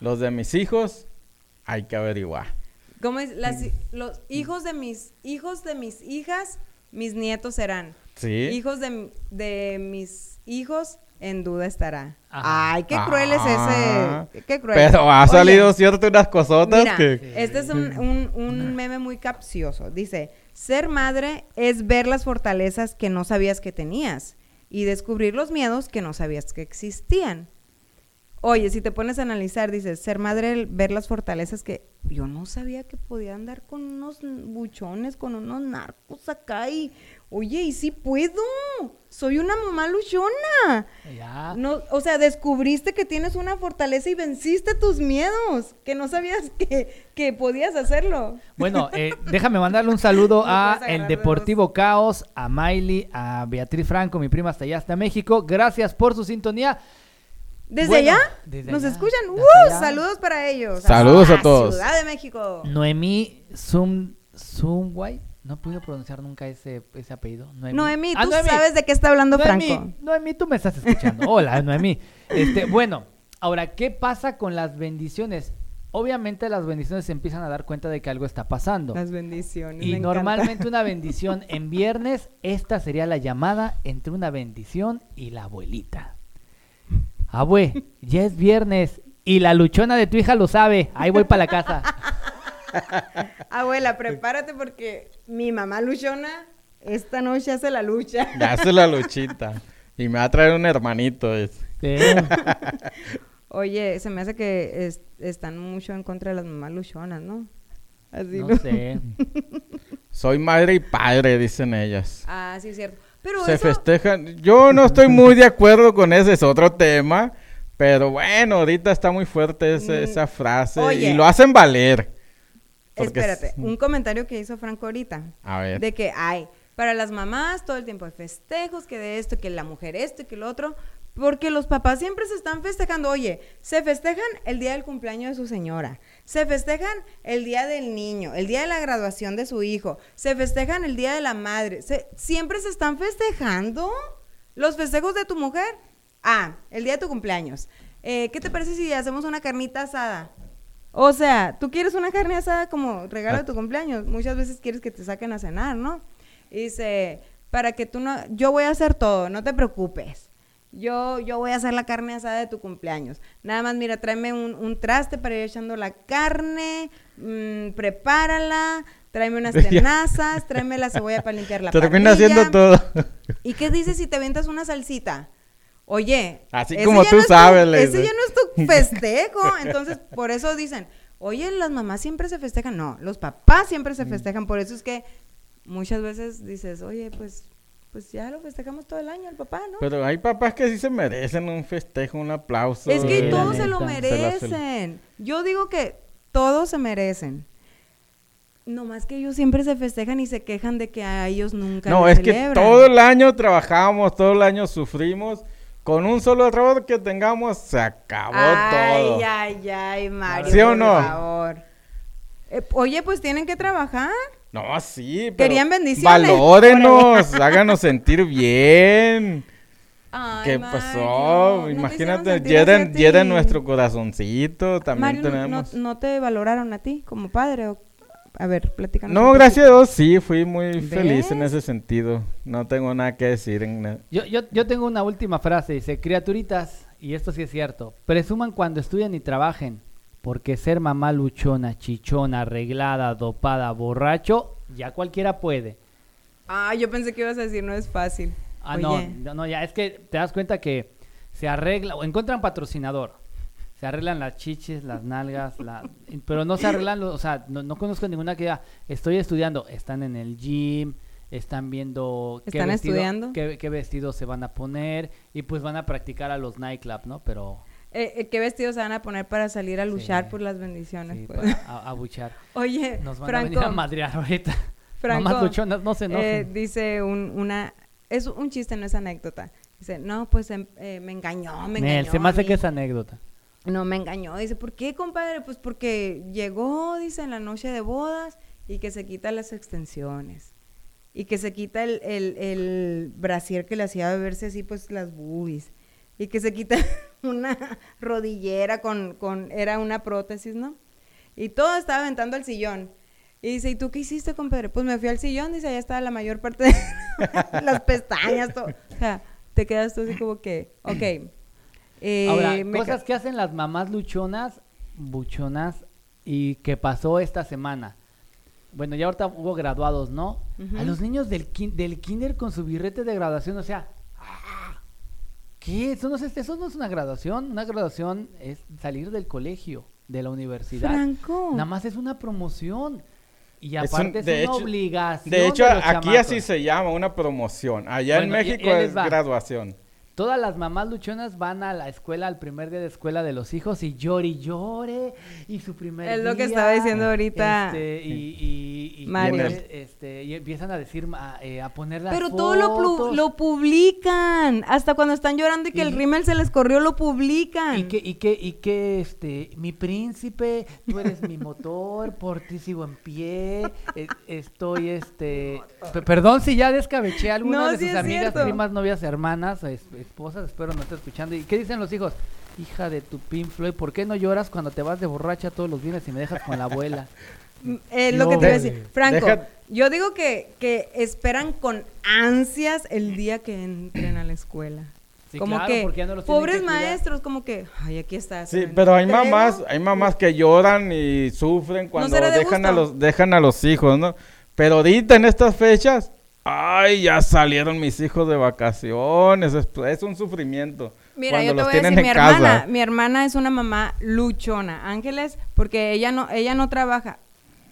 Los de mis hijos hay que averiguar. ¿Cómo es? Las los hijos de mis hijos de mis hijas, mis nietos serán. Sí. Hijos de, de mis hijos, en duda estará. Ajá. Ay, qué cruel es Ah, ese. Qué cruel. Pero ha Oye, salido cierto unas cosotas Mira, que... este es un, un- un meme muy capcioso. Dice, ser madre es ver las fortalezas que no sabías que tenías y descubrir los miedos que no sabías que existían. Oye, si te pones a analizar, dices, ser madre, ver las fortalezas que yo no sabía que podía andar con unos buchones, con unos narcos acá y, oye, y sí puedo, soy una mamá luchona. Ya. No, o sea, descubriste que tienes una fortaleza y venciste tus miedos, que no sabías que, que podías hacerlo. Bueno, eh, déjame mandarle un saludo a el de Deportivo Caos, a Miley, a Beatriz Franco, mi prima hasta allá, hasta México. Gracias por su sintonía. ¿Desde Bueno, allá? desde ¿Nos allá, escuchan? desde ¡Uh! allá. Saludos para ellos. Saludos a la todos. Ciudad de México. Noemí Zum, Zumway. No pude pronunciar nunca ese, ese apellido. Noemí, Noemí, Ah, tú sabes de qué está hablando Noemí, Franco. Noemí, tú me estás escuchando. Hola, Noemí. Este, bueno, ahora, ¿qué pasa con las bendiciones? Obviamente las bendiciones se empiezan a dar cuenta de que algo está pasando. Las bendiciones. me Y encanta. normalmente una bendición en viernes, esta sería la llamada entre una bendición y la abuelita. Abue, ya es viernes y la luchona de tu hija lo sabe. Ahí voy para la casa. Abuela, prepárate porque mi mamá luchona esta noche hace la lucha. Ya hace la luchita. Y me va a traer un hermanito. Oye, se me hace que es- están mucho en contra de las mamás luchonas, ¿no? Así no lo- sé. Soy madre y padre, dicen ellas. Ah, sí, es cierto. Pero Se eso, festejan. Yo no estoy muy de acuerdo con ese, es otro tema. Pero bueno, ahorita está muy fuerte ese- Mm, esa frase. oye. Y lo hacen valer. Espérate, es- un comentario que hizo Franco ahorita. A ver. De que hay, para las mamás todo el tiempo hay festejos, que de esto, que la mujer esto y que lo otro. Porque los papás siempre se están festejando. Oye, se festejan el día del cumpleaños de su señora. Se festejan el día del niño, el día de la graduación de su hijo. Se festejan el día de la madre. Se- siempre se están festejando los festejos de tu mujer. Ah, el día de tu cumpleaños. Eh, ¿Qué te parece si hacemos una carnita asada? O sea, tú quieres una carne asada como regalo de tu cumpleaños. Muchas veces quieres que te saquen a cenar, ¿no? Y dice, para que tú no, yo voy a hacer todo, no te preocupes. Yo, yo voy a hacer la carne asada de tu cumpleaños. Nada más, mira, tráeme un, un traste para ir echando la carne, mm, prepárala, tráeme unas tenazas, tráeme la cebolla para limpiar la Termina haciendo todo. ¿Y qué dices si te aventas una salsita? Oye, Así como tú no tu- sabes, le ese ya no es tu festejo. Entonces, por eso dicen, oye, las mamás siempre se festejan. No, los papás siempre Mm. se festejan. Por eso es que muchas veces dices, oye, pues, pues ya lo festejamos todo el año el papá, ¿no? Pero hay papás que sí se merecen un festejo, un aplauso. es que la todos se lo merecen. Yo digo que todos se merecen. No más que ellos siempre se festejan y se quejan de que a ellos nunca No, es que todo el año trabajamos, todo el año sufrimos. Con un solo error que tengamos, se acabó ay, todo. Ay, ay, Mario. ¿Sí o por no? favor. Eh, oye, pues tienen que trabajar. No, sí, pero Querían bendiciones. Valórenos, háganos sentir bien. Ay, ¿Qué Mario, pasó? no Imagínate, ti. nuestro corazoncito, también Mario, ¿no- tenemos. ¿no, no te valoraron a ti como padre? O... A ver, platícanos. No, gracias a. Dios, sí, fui muy feliz en ese sentido. No tengo nada que decir en Yo, yo, yo tengo una última frase, dice, criaturitas, y esto sí es cierto, presuman cuando estudian y trabajen, porque ser mamá luchona, chichona, arreglada, dopada, borracho, ya cualquiera puede. Ah, yo pensé que ibas a decir no es fácil. Ah, Oye, no, no, no, ya es que te das cuenta que se arregla, o encuentran patrocinador, se arreglan las chiches, las nalgas, la, pero no se arreglan, los- o sea, no, no conozco ninguna que diga, estoy estudiando, están en el gym, están viendo qué ¿Están vestido, estudiando? qué, qué vestidos se van a poner y pues van a practicar a los nightclub, ¿no? Pero eh, eh, ¿Qué vestidos se van a poner para salir a luchar Sí. por las bendiciones? sí, pues? para a- abuchar. Oye, Nos van a Franco, venir a madrear ahorita. Franco, Mamás luchonas, no se eh, dice un, una... Es un chiste, no es anécdota. Dice, no, pues em- eh, me engañó, me Nel, engañó. se me a hace mí". que es anécdota. No, me engañó. Dice, ¿por qué, compadre? Pues porque llegó, dice, en la noche de bodas y que se quita las extensiones. Y que se quita el, el, el brasier que le hacía beberse así, pues, las boobies. Y que se quita una rodillera con, con, era una prótesis, ¿no? Y todo estaba aventando al sillón. Y dice, ¿y tú qué hiciste, compadre? Pues me fui al sillón, dice, allá estaba la mayor parte de las pestañas, todo. O sea, te quedas tú así como que, ok. Eh, Ahora, ca- cosas que hacen las mamás luchonas, buchonas, y que pasó esta semana. Bueno, ya ahorita hubo graduados, ¿no? A los niños del, kin- del kinder con su birrete de graduación, o sea, ¡ah! ¿qué? Eso no, es, eso no es una graduación. Una graduación es salir del colegio, de la universidad. Franco. Nada más es una promoción. Y Es un- aparte es, una hecho- obligación. De hecho, los aquí chamacos. así se llama, una promoción. Allá en Bueno, México y es va. graduación. Todas las mamás luchonas van a la escuela, al primer día de escuela de los hijos y llore y llore y su primer Es lo que estaba diciendo ahorita este, y, y, y- Mario. este, y empiezan a decir, a, eh, a poner las Pero todo lo, lo publican. Hasta cuando están llorando y que el rímel se les corrió, lo publican. y que, y que, y que, este, mi príncipe, tú eres mi motor, por ti sigo en pie, eh, estoy, este, pe- perdón si ya descabeché a alguna No, de sí sus amigas, cierto. primas, novias, hermanas, es- esposas, espero no esté escuchando. ¿Y qué dicen los hijos? Hija de tu Pink Floyd, ¿por qué no lloras cuando te vas de borracha todos los viernes y me dejas con la abuela? Mm, Es lo No, que te iba a de- decir. Franco, deja- yo digo que, que esperan con ansias el día que entren a la escuela. Sí, como claro, que, porque ya no los tienen pobres maestros, como que, ay, aquí está. Sí, pero hay mamás, hay mamás que lloran y sufren cuando de dejan a los dejan a los hijos, ¿no? Pero ahorita en estas fechas, ay, ya salieron mis hijos de vacaciones, es, es un sufrimiento. Mira, cuando yo te voy a decir, mi hermana, mi hermana es una mamá luchona, Ángeles, porque ella no, ella no trabaja,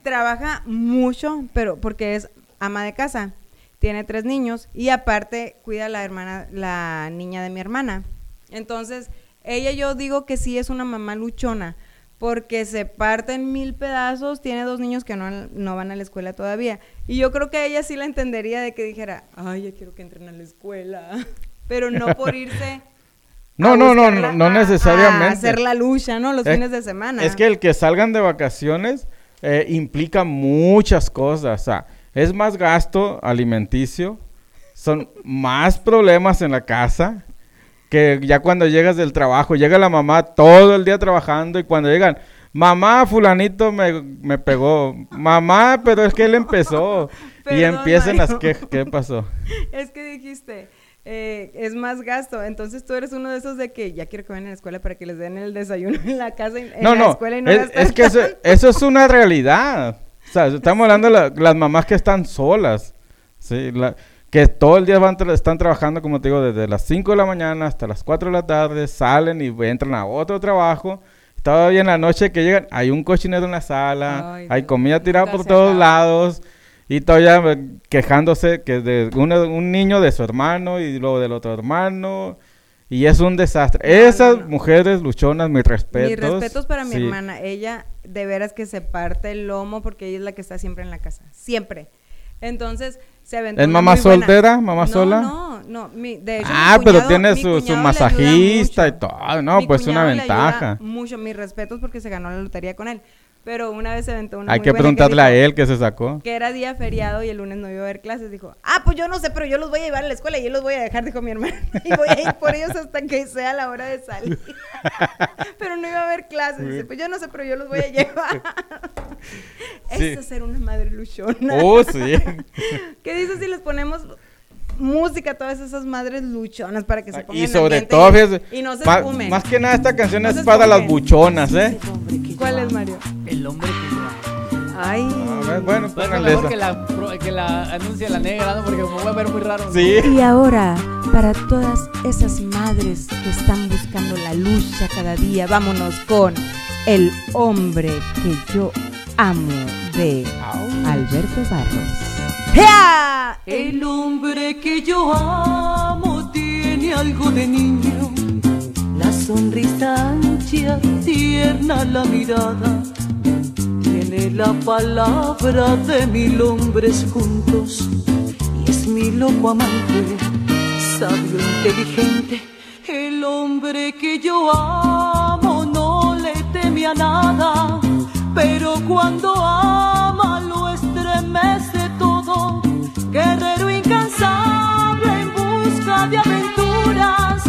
trabaja mucho, pero porque es ama de casa, tiene tres niños y aparte cuida a la hermana, la niña de mi hermana. Entonces, ella yo digo que sí es una mamá luchona, porque se parte en mil pedazos, tiene dos niños que no, no van a la escuela todavía. Y yo creo que ella sí la entendería de que dijera, ay, ya quiero que entren a la escuela, pero no por irse No, a no, no, no, no necesariamente. A hacer la lucha, ¿no? Los Es- fines de semana. Es que el que salgan de vacaciones eh, implica muchas cosas. O sea, es más gasto alimenticio, son más problemas en la casa, que ya cuando llegas del trabajo, llega la mamá todo el día trabajando y cuando llegan, mamá, fulanito me, me pegó, mamá, pero es que él empezó. y empiezan las quejas. ¿Qué pasó? Es que dijiste, eh, es más gasto. Entonces tú eres uno de esos de que ya quiero que vayan a la escuela para que les den el desayuno en la casa, y- en No, la no, escuela y no es, que eso, eso es una realidad. O sea, estamos hablando de la- las mamás que están solas, ¿sí? La- que todo el día van tra- están trabajando, como te digo, desde las 5 de la mañana hasta las 4 de la tarde, salen y entran a otro trabajo. Todavía en la noche que llegan, hay un cochinero en la sala, Ay, hay comida tirada por todos lados. Y todavía eh, quejándose que de uno- un niño de su hermano y luego del otro hermano. Y es un desastre. No, no, Esas no. mujeres luchonas, mis respetos. Mis respetos para mi sí. hermana. Ella de veras que se parte el lomo porque ella es la que está siempre en la casa. Siempre. Entonces, se aventó ¿Es una mamá soltera? ¿Mamá no, sola? No, no. Mi, de hecho, mi Ah, pero tiene su, su masajista y todo. No, Mi pues una le ayuda ventaja. Mucho, mis respetos porque se ganó la lotería con él. Pero una vez se aventó una Hay muy que buena preguntarle a dijo él que se sacó. Que era día feriado y el lunes no iba a haber clases. Dijo, ah, pues yo no sé, pero yo los voy a llevar a la escuela y yo los voy a dejar, dijo mi hermana. Y voy a ir por ellos hasta que sea la hora de salir. pero no iba a haber clases. Dice, pues yo no sé, pero yo los voy a llevar. Sí. Eso es ser una madre luchona. Oh, sí. ¿Qué dices si les ponemos música a todas esas madres luchonas para que se pongan Y sobre todo, y- fíjese, y no se más que nada esta canción No es para las buchonas, ¿eh? ¿Cuál es, Mario? El hombre que yo amo. Ay. Ver, bueno, Pues es pónganle mejor que la, pro- que la anuncia la negra, ¿no? Porque me voy a ver muy raro. Sí. Y ahora, para todas esas madres que están buscando la lucha cada día, vámonos con El hombre que yo amo de Alberto Barros. El hombre que yo amo tiene algo de niño, la sonrisa ancha, tierna la mirada, tiene la palabra de mil hombres juntos y es mi loco amante, sabio, inteligente. El hombre que yo amo no le teme a nada, pero cuando ama lo estremece. Guerrero incansable en busca de aventuras,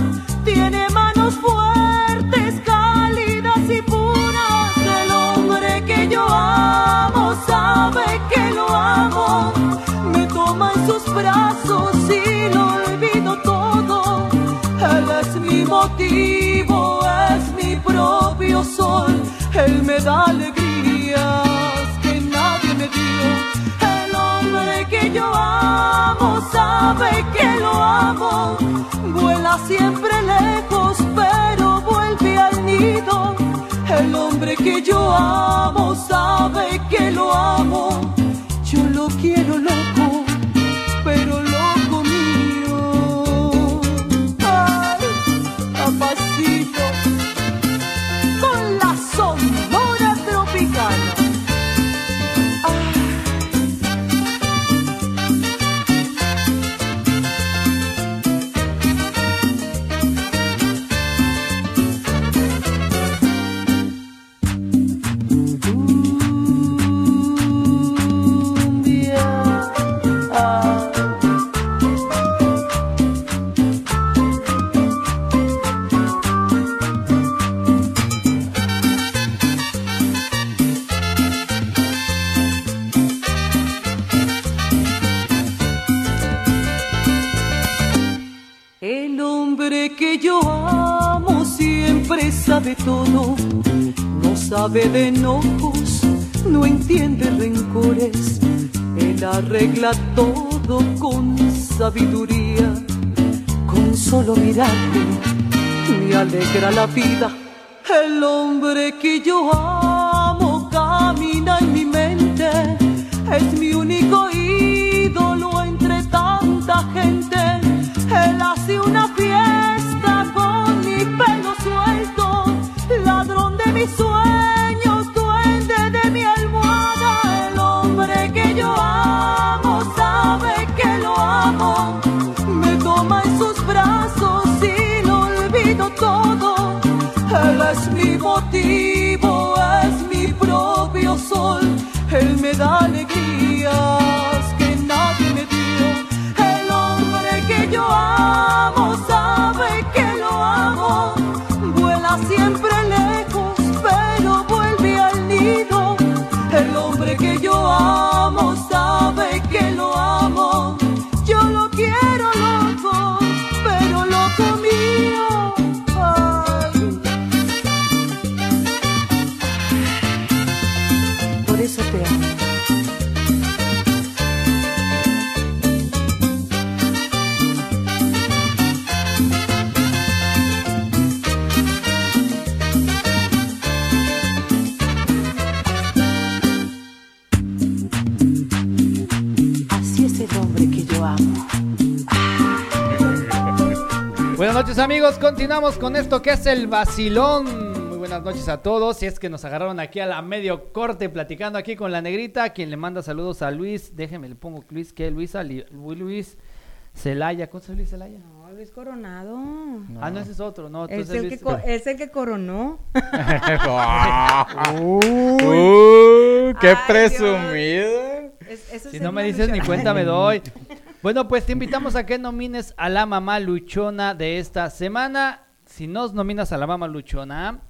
tiene manos fuertes, cálidas y puras. El hombre que yo amo sabe que lo amo, me toma en sus brazos y lo olvido todo. Él es mi motivo, es mi propio sol, él me da alegrías que nadie me dio. Que yo amo sabe que lo amo, vuela siempre lejos, pero vuelve al nido. El hombre que yo amo sabe que lo amo, yo lo quiero loco, sabe todo, no sabe de enojos, no entiende rencores, él arregla todo con sabiduría, con solo mirarte me alegra la vida. El hombre que yo amo camina en mi mente, es mi Él es mi motivo, es mi propio sol, él me da alegrías amigos, continuamos con esto que es el vacilón. Muy buenas noches a todos. Si es que nos agarraron aquí a la medio corte platicando aquí con la negrita, quien le manda saludos a Luis. Déjeme, le pongo Luis, que Luis, Ali- Luis Celaya. ¿Cuánto es Luis Celaya? No, Luis Coronado. Ah, no, ese es otro. No, Es el, Luis- que co- es el que coronó. Uh, qué Ay, presumido. Es- eso Si no me dices ni cuenta me doy. Bueno, pues te invitamos a que nomines a la mamá luchona de esta semana. Si nos nominas a la mamá luchona,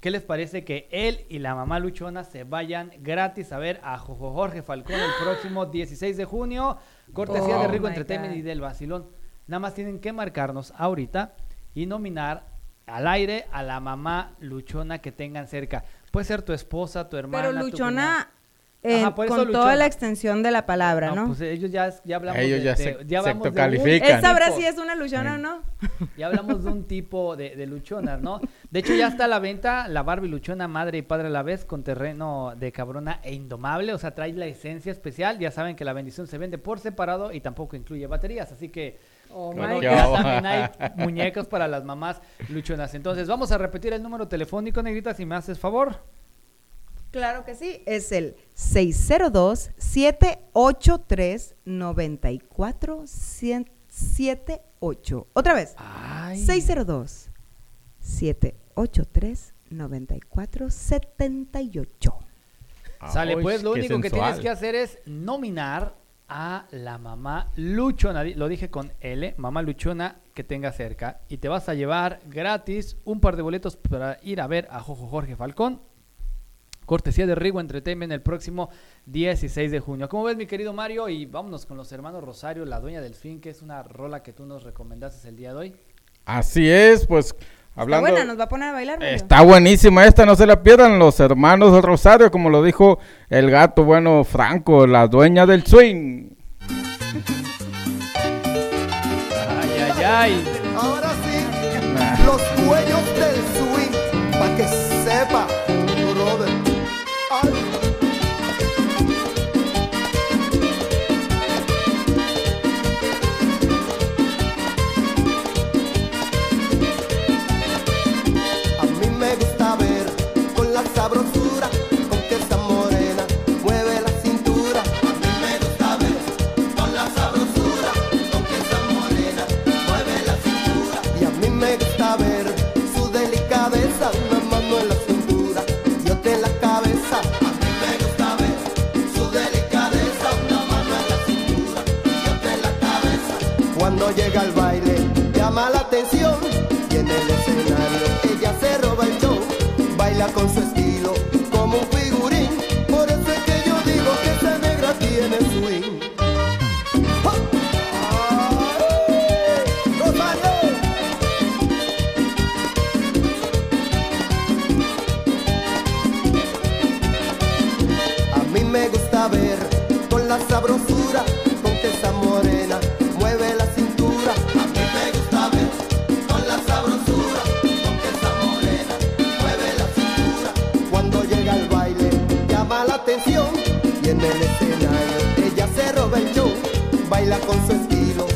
¿qué les parece que él y la mamá luchona se vayan gratis a ver a Jojo Jorge Falcón el próximo 16 de junio? Cortesía Oh de Rico my Entertainment God. y del Basilón. Nada más tienen que marcarnos ahorita y nominar al aire a la mamá luchona que tengan cerca. Puede ser tu esposa, tu hermana. Pero luchona. Eh, Ajá, por eso con luchona. toda la extensión de la palabra, ¿no? Pues ellos ya, ya hablamos Ellos de, ya de- se- ya un sectocalifican. Él sabrá si es una luchona o no. Ya hablamos de un tipo de, de luchonas, ¿no? De hecho, ya está a la venta la Barbie luchona madre y padre a la vez con terreno de cabrona e indomable. O sea, trae la esencia especial. Ya saben que la bendición se vende por separado y tampoco incluye baterías. Así que Oh my God. también hay muñecos para las mamás luchonas. Entonces, vamos a repetir el número telefónico, negrita, si me haces favor. Claro que sí, es el 602-783-9478. Otra vez, Ay. 602-783-9478. Sale, Ay, pues lo único que sensual. tienes que hacer es nominar a la mamá luchona. Lo dije con L, mamá luchona que tenga cerca. Y te vas a llevar gratis un par de boletos para ir a ver a Jojo Jorge Falcón. Cortesía de Rigo Entertainment el próximo 16 de junio. ¿Cómo ves, mi querido Mario? Y vámonos con los hermanos Rosario, la dueña del fin, que es una rola que tú nos recomendaste el día de hoy. Así es, pues Está hablando. buena, nos va a poner a bailar. Mario? Está buenísima esta, no se la pierdan los hermanos Rosario, como lo dijo el gato bueno Franco, la dueña del swing. Ay, ay, ay. Ahora sí, los cuellos del swing, pa' que sepa, Llega al baile llama la atención y en el escenario ella se roba el show, baila con su atención. Y en el escenario ella se roba el show, baila con su estilo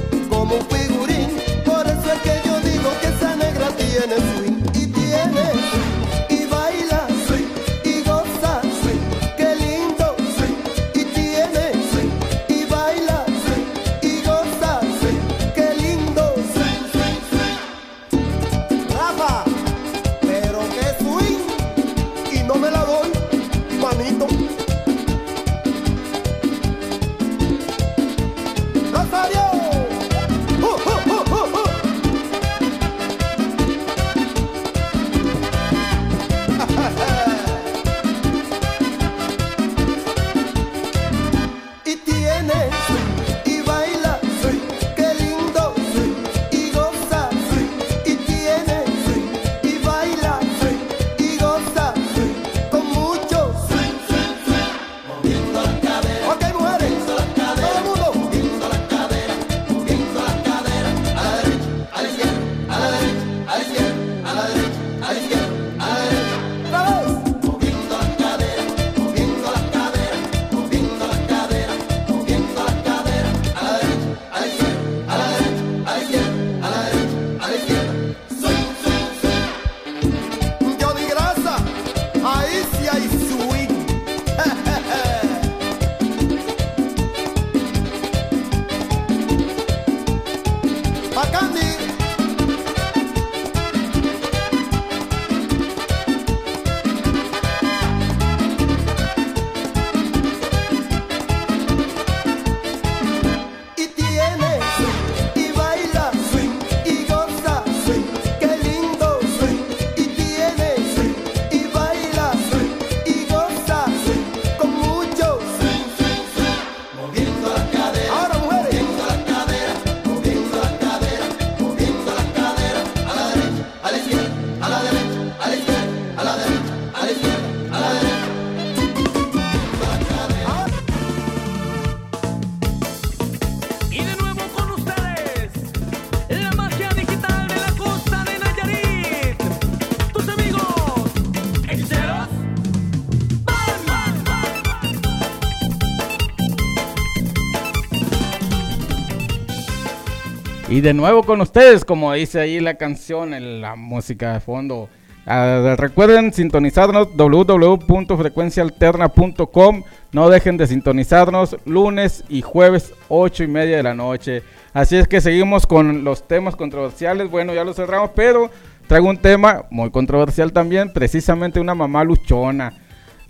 Y de nuevo con ustedes, como dice ahí la canción, en la música de fondo. Ah, recuerden sintonizarnos www.frecuencialterna.com. No dejen de sintonizarnos lunes y jueves 8 y media de la noche. Así es que seguimos con los temas controversiales. Bueno, ya lo cerramos, pero traigo un tema muy controversial también, precisamente una mamá luchona.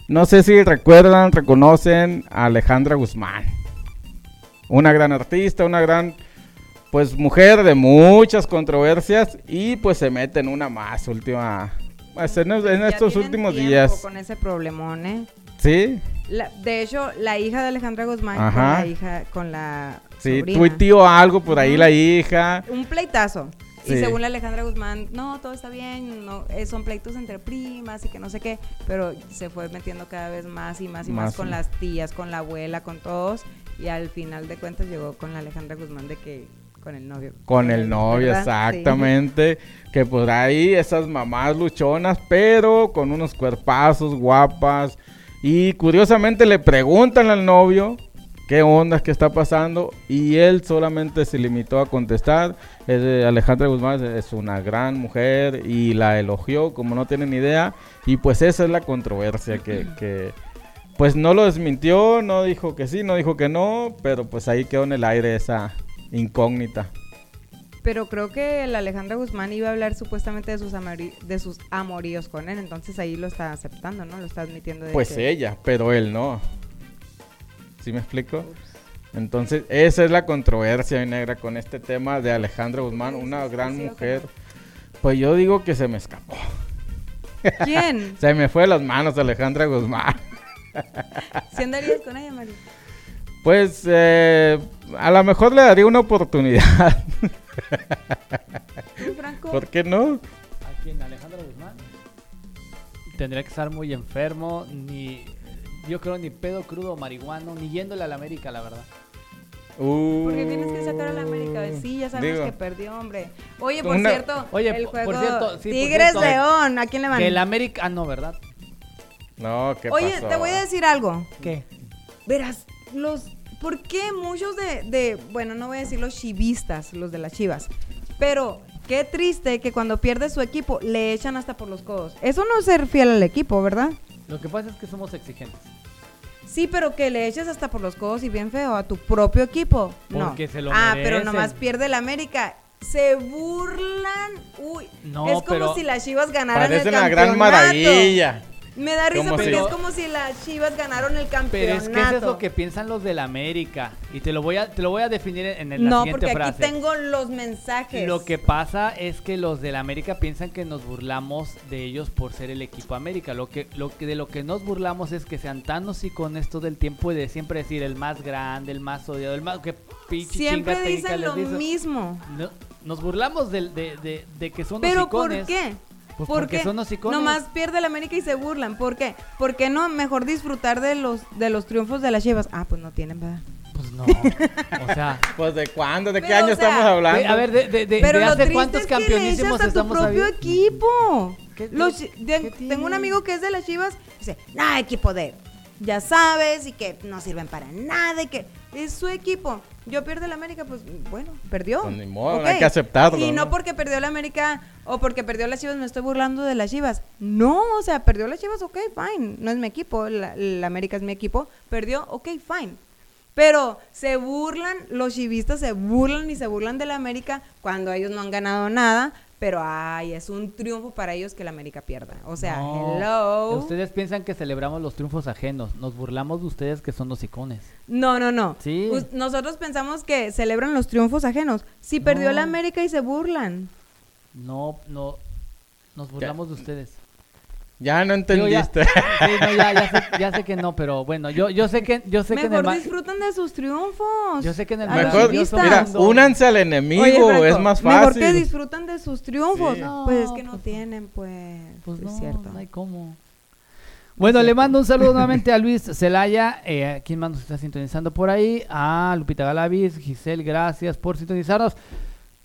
No sé si recuerdan, reconocen a Alejandra Guzmán. Una gran artista, una gran pues mujer de muchas controversias y pues se mete en una más última pues, en, en Ya estos últimos días. Con ese problemón, ¿eh? Sí, La- de hecho, la hija de Alejandra Guzmán con la hija, con la sí, sobrina. tuiteó algo por ahí la hija. Un pleitazo. Sí. Y según la Alejandra Guzmán, no, todo está bien, no, eh, son pleitos entre primas y que no sé qué, pero se fue metiendo cada vez más y más y más, Más, con sí. las tías, con la abuela, con todos, y al final de cuentas llegó con la Alejandra Guzmán de que con el novio. Con el novio, ¿verdad? Sí. exactamente. Que por ahí esas mamás luchonas, pero con unos cuerpazos guapas. Y curiosamente le preguntan al novio qué onda, qué está pasando. Y él solamente se limitó a contestar. Es de Alejandra Guzmán es una gran mujer y la elogió como no tienen idea. Y pues esa es la controversia que... que pues no lo desmintió, no dijo que sí, no dijo que no, pero pues ahí quedó en el aire esa incógnita. Pero creo que la Alejandra Guzmán iba a hablar supuestamente de sus, de sus amoríos con él, entonces ahí lo está aceptando, ¿no? Lo está admitiendo de Pues que- ella, pero él no. ¿Sí me explico? Entonces, esa es la controversia negra con este tema de Alejandra Guzmán, una gran mujer. Pues yo digo que se me escapó. ¿Quién? Se me fue de las manos Alejandra Guzmán. ¿Sí andarías con ella, Mario? Pues eh, a lo mejor le daría una oportunidad. ¿Tú, Franco? ¿Por qué no? ¿A quién? ¿Alejandro Guzmán? Tendría que estar muy enfermo, ni. Yo creo ni pedo crudo marihuano, ni yéndole a la América, la verdad. Porque tienes que sacar a la América. Sí, ya sabemos Digo. que perdió, hombre. Oye, por Una- Cierto, Oye, el por- por juego cierto, sí, por Tigres cierto. León, ¿a quién le van? Que el América. Ah, no, ¿verdad? No, ¿qué Oye, pasó? te voy a decir algo. ¿Qué? Verás, los. ¿Por qué muchos de, de- Bueno, no voy a decir los chivistas, los de las chivas. Pero qué triste que cuando pierde su equipo le echan hasta por los codos. Eso no es ser fiel al equipo, ¿verdad? Lo que pasa es que somos exigentes. Sí, pero que le eches hasta por los codos y bien feo a tu propio equipo. No. Porque se lo ah, pero nomás pierde el América. Se burlan. Uy, No, es como pero- si las Chivas ganaran Parece el una campeonato. gran maravilla. Me da risa porque es como si las Chivas ganaron el campeonato. Pero es que eso es lo que piensan los del América. Y te lo voy a, te lo voy a definir en, en la No, siguiente porque frase. aquí tengo los mensajes. Lo que pasa es que los del América piensan que nos burlamos de ellos por ser el equipo América. Lo que, lo que de lo que nos burlamos es que sean tan con esto del tiempo y de siempre decir el más grande, el más odiado, el más que Siempre dicen lo mismo. No, nos burlamos del- de, de, de que son ¿Pero hocicones. por qué? Pues ¿Por porque qué? son hocicones. Nomás pierde el América y se burlan. ¿Por qué? ¿Por qué no mejor disfrutar de los de los triunfos de las Chivas? Ah, pues no tienen, ¿verdad? Pues no. O sea, Pues de cuándo, de qué año o sea, estamos hablando. a ver, de, de, de- Pero de hace cuántos es que le campeonísimos a tu propio habiendo? equipo. ¿Qué- Los qué- chi- de- qué tengo un amigo que es de las Chivas, dice, "Nah, equipo de ya sabes y que no sirven para nada y que es su equipo. Yo pierdo el América, pues bueno, perdió. Pues ni modo, Ok. hay que aceptarlo, Y no ¿no? porque perdió el América o porque perdió las Chivas me estoy burlando de las Chivas. No, o sea, perdió las Chivas, ok, fine. No es mi equipo, la, la América es mi equipo. Perdió, ok, fine. Pero se burlan, los chivistas se burlan y se burlan de la América cuando ellos no han ganado nada. Pero, ay, es un triunfo para ellos que la América pierda. O sea, No. hello. Ustedes piensan que celebramos los triunfos ajenos. Nos burlamos de ustedes que son los icones. No, no, no. Sí. Nosotros pensamos que celebran los triunfos ajenos. Si perdió No. la América y se burlan. No, no. Nos burlamos de ustedes. Ya no Digo, ya- entendiste. sí, no, ya, ya sé, ya sé que no, pero bueno, yo, yo sé que, yo sé que en el Mejor disfrutan de sus triunfos. Yo sé que en el Mejor, mira, únanse al enemigo, Oye, Franco, es más Mejor que fácil. disfrutan de sus triunfos. Sí. Pues es que No, no tienen, pues. Pues es no, cierto. no hay cómo. Bueno, le mando un saludo nuevamente a Luis Celaya, eh, quien más nos está sintonizando por ahí, a Lupita Galavis, Giselle, gracias por sintonizarnos.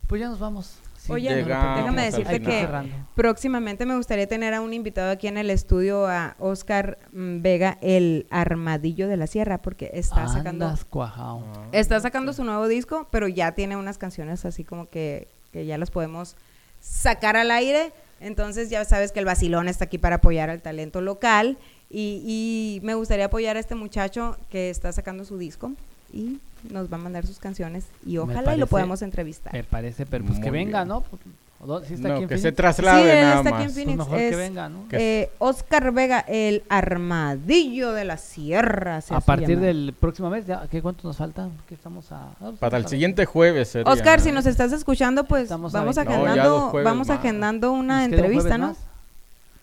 Pues ya nos vamos. Sí, Oye, llegamos déjame decirte que cerrando. próximamente me gustaría tener a un invitado aquí en el estudio, a Oscar mm, Vega, el armadillo de la sierra, porque está sacando cuajao. está sacando su nuevo disco, pero ya tiene unas canciones así como que, que ya las podemos sacar al aire. Entonces ya sabes que el vacilón está aquí para apoyar al talento local y, y me gustaría apoyar a este muchacho que está sacando su disco y nos va a mandar sus canciones y ojalá y lo podamos entrevistar. Me parece, pero pues que venga, bien. ¿no? Pues, ¿o dónde- sí está No, aquí en que se Phoenix? traslade Sí, nada está aquí más. en Phoenix. Pues mejor que venga, ¿no? eh, Oscar Vega, el armadillo de la sierra. se A partir llamar. del próximo mes, ya, ¿qué cuánto nos falta? ¿Qué estamos a? ah, Para el a- siguiente jueves sería. Oscar, si nos estás escuchando, pues Estamos vamos 20. No, ya agendando, vamos más. agendando una ¿Nos queda un entrevista, ¿no? más?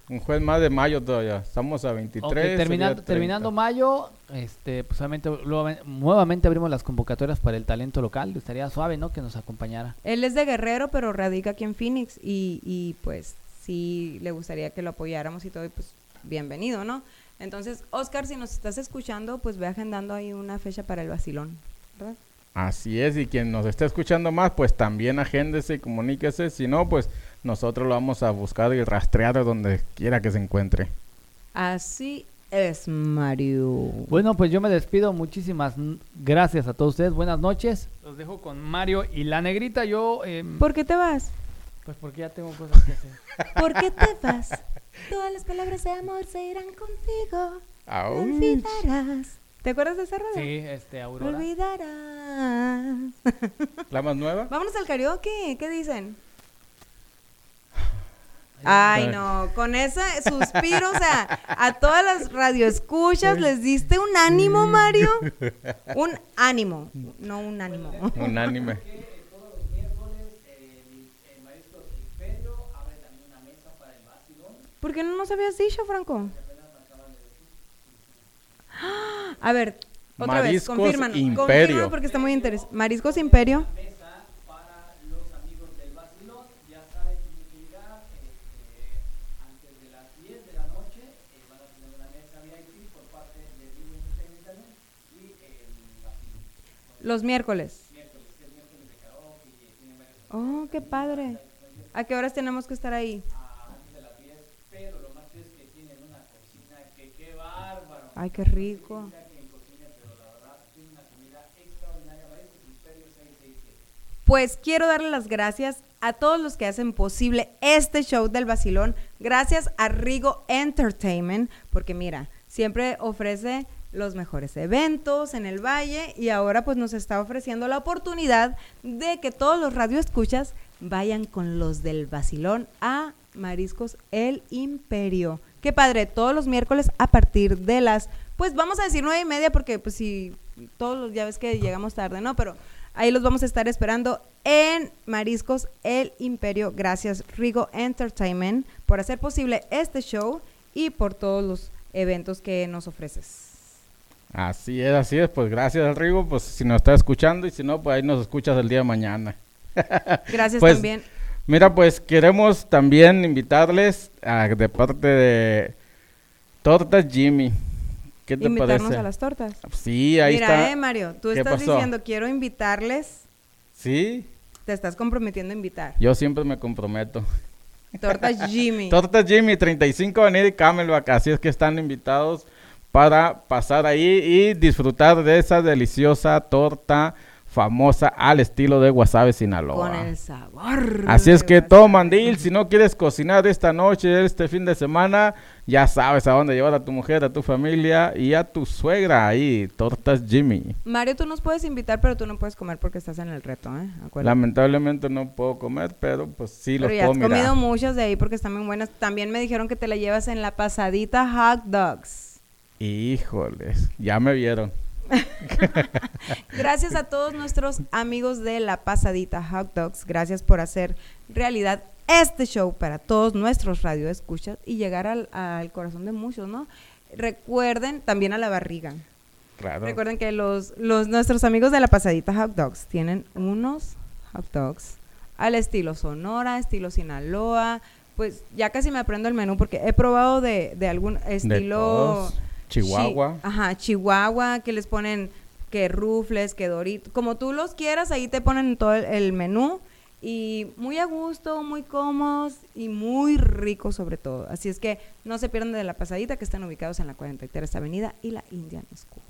Un jueves más de mayo todavía. Estamos a 23. Ok, sería terminando, 30. terminando mayo, este, pues obviamente, luego- nuevamente abrimos las convocatorias para el talento local. Estaría suave, ¿no? Que nos acompañara. Él es de Guerrero, pero radica aquí en Phoenix y, y pues sí le gustaría que lo apoyáramos y todo, y pues bienvenido, ¿no? Entonces, Oscar, si nos estás escuchando, pues ve agendando ahí una fecha para el vacilón, ¿verdad? Así es, y quien nos esté escuchando más, pues también agéndese y comuníquese. Si no, pues nosotros lo vamos a buscar y rastrear donde quiera que se encuentre. Así es, Mario. Bueno, pues yo me despido. Muchísimas gracias a todos ustedes. Buenas noches. Los dejo con Mario y la negrita. Yo, em, ¿Por qué te vas? pues porque ya tengo cosas que hacer. ¿Por qué te vas? Todas las palabras de amor se irán contigo. Olvidarás. ¿Te acuerdas de esa rola? Sí, este, Aurora. Olvidarás. ¿La más nueva? Vámonos al karaoke. ¿Qué dicen? Ay, no, con ese suspiro, o sea, a todas las radioescuchas les diste un ánimo, Mario. Un ánimo, no un ánimo. Unánime. ¿Por qué no nos habías dicho, Franco? A ver, otra Mariscos vez, confirman. Imperio. porque está muy interesante. Mariscos Imperio. Los miércoles. Oh, qué padre. ¿A qué horas tenemos que estar ahí? Ay, qué rico. Pues quiero darle las gracias a todos los que hacen posible este show del vacilón. Gracias a Rigo Entertainment, porque mira, siempre ofrece los mejores eventos en el valle y ahora pues nos está ofreciendo la oportunidad de que todos los radioescuchas vayan con los del vacilón a Mariscos El Imperio. Qué padre, todos los miércoles a partir de las, pues vamos a decir nueve y media porque pues si todos los, ya ves que llegamos tarde, ¿no? Pero ahí los vamos a estar esperando en Mariscos El Imperio. Gracias Rigo Entertainment por hacer posible este show y por todos los eventos que nos ofreces. Así es, así es. Pues gracias, Rigo. Pues si nos está escuchando y si no, pues ahí nos escuchas el día de mañana. Gracias Pues, también. Mira, pues queremos también invitarles a, de parte de Tortas Jimmy. ¿Qué te Invitarnos parece? a las tortas. Sí, ahí Mira, está. eh, Mario, tú ¿Qué estás pasó? diciendo quiero invitarles, Sí, te estás comprometiendo a invitar. yo siempre me comprometo. Tortas Jimmy. Tortas Jimmy, 35 Avenida y Camelback. Así es que están invitados para pasar ahí y disfrutar de esa deliciosa torta famosa al estilo de Wasabi Sinaloa. Con el sabor. Así es que todo mandil, si no quieres cocinar esta noche, este fin de semana, ya sabes a dónde llevar a tu mujer, a tu familia y a tu suegra ahí, Tortas Jimmy. Mario, tú nos puedes invitar, pero tú no puedes comer porque estás en el reto, ¿eh? Acuérdate. Lamentablemente no puedo comer, pero pues sí los Pero ya puedo has mirar. comido muchas de ahí porque están muy buenas. También me dijeron que te la llevas en la pasadita hot dogs. Híjoles, ya me vieron. Gracias a todos nuestros amigos de la pasadita hot dogs. Gracias por hacer realidad este show para todos nuestros radioescuchas y llegar al, al corazón de muchos, ¿no? Recuerden también a la barriga. Claro. Recuerden que los, los nuestros amigos de la pasadita hot dogs tienen unos hot dogs al estilo Sonora, estilo Sinaloa. Pues ya casi me aprendo el menú porque he probado de, de algún estilo. Chihuahua. Chi- ajá, Chihuahua, que les ponen que rufles, que doritos, como tú los quieras, ahí te ponen todo el, el menú y muy a gusto, muy cómodos y muy ricos sobre todo. Así es que no se pierdan de la pasadita que están ubicados en la 43 Avenida y la Indian School.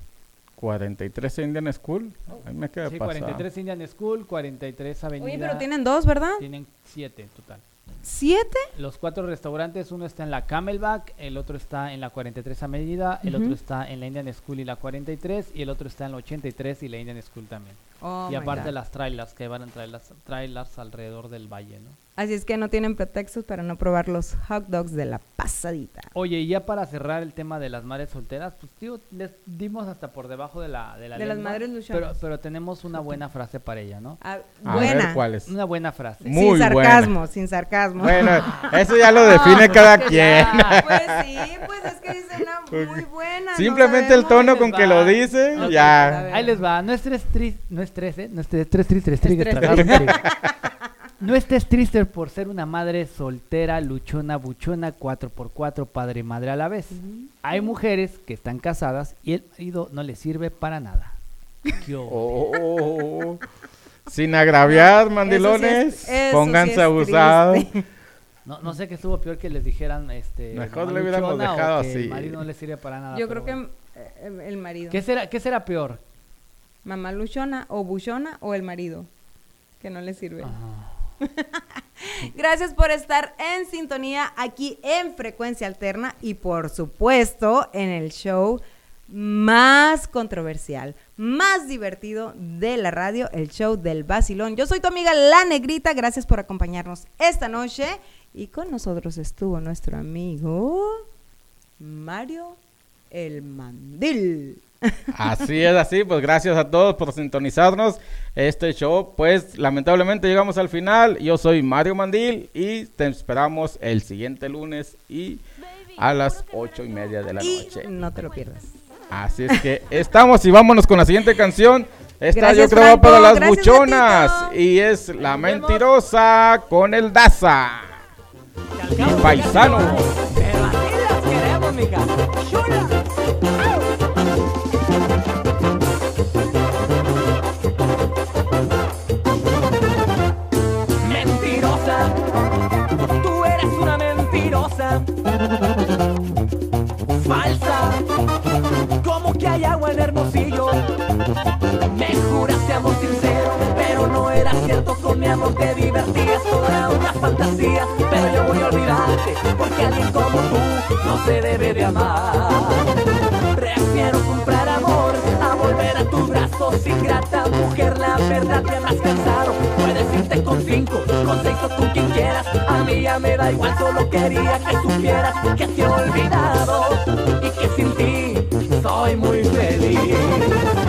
43 Indian School. Ahí me queda Sí, pasado. 43 Indian School, 43 Avenida. Oye, pero tienen dos, ¿verdad? Tienen siete en total. ¿Siete? Los cuatro restaurantes, uno está en la Camelback, el otro está en la 43 Avenida, el otro Ujú. está en la Indian School y la 43, y el otro está en la 83 y la Indian School también. Oh, y aparte las trailers que van a traer las trailers alrededor del valle, ¿no? Así es que no tienen pretextos para no probar los hot dogs de la pasadita. Oye, y ya para cerrar el tema de las madres solteras, pues tío, les dimos hasta por debajo de la de la De las madres luchonas. Pero, pero tenemos una buena frase para ella, ¿no? Ah, A buena. ver, ¿cuál es? Una buena frase. Muy sin buena. sarcasmo, sin sarcasmo. Bueno, eso ya lo define pues cada es que quien. ya. Pues sí, pues es que dice una muy buena. no Simplemente el tono con que lo dice, ya. Ahí les va, no estés triste, no estés, ¿eh? No estés tres tristes, Estrés, triste, No estés triste por ser una madre soltera, luchona, buchona, 4x4, padre y madre a la vez. Hay mujeres que están casadas y el marido no les sirve para nada. ¿Qué hubo? Oh, sin agraviar, mandilones. eso sí es Pónganse abusados. No, no sé qué estuvo peor que les dijeran, este, Mejor le hubiéramos luchona o dejado que así. El marido no le sirve para nada. Yo creo bueno. que eh, el marido. ¿Qué será, ¿Qué será peor? Mamá luchona o buchona o el marido. Que no le sirve. Ah. Gracias por estar en sintonía aquí en Frecuencia Alterna y por supuesto en el show más controversial, más divertido de la radio, el show del vacilón. Yo soy tu amiga La Negrita, gracias por acompañarnos esta noche y con nosotros estuvo nuestro amigo Mario el Mandil. Así es, así, pues gracias a todos por sintonizarnos. Este show, pues lamentablemente llegamos al final. Yo soy Mario Mandil y te esperamos el siguiente lunes y a las ocho y media de la Y noche. no te lo pierdas. Así es que estamos y vámonos con la siguiente canción. Esta Gracias, yo creo Franco. para las Gracias, buchonas y es la mentirosa con el Daza. Y paisano. Pero así las queremos, mija. falsa, como que hay agua en Hermosillo. Me juraste amor sincero, pero no era cierto, con mi amor te divertías, toda una fantasía, pero yo voy a olvidarte, porque alguien como tú no se debe de amar. Prefiero comprar Serán tus brazos ingrata, mujer, la verdad te habrás cansado. Puedes irte con cinco, con seis o con quien quieras. A mí ya me da igual, solo quería que supieras que te he olvidado y que sin ti soy muy feliz.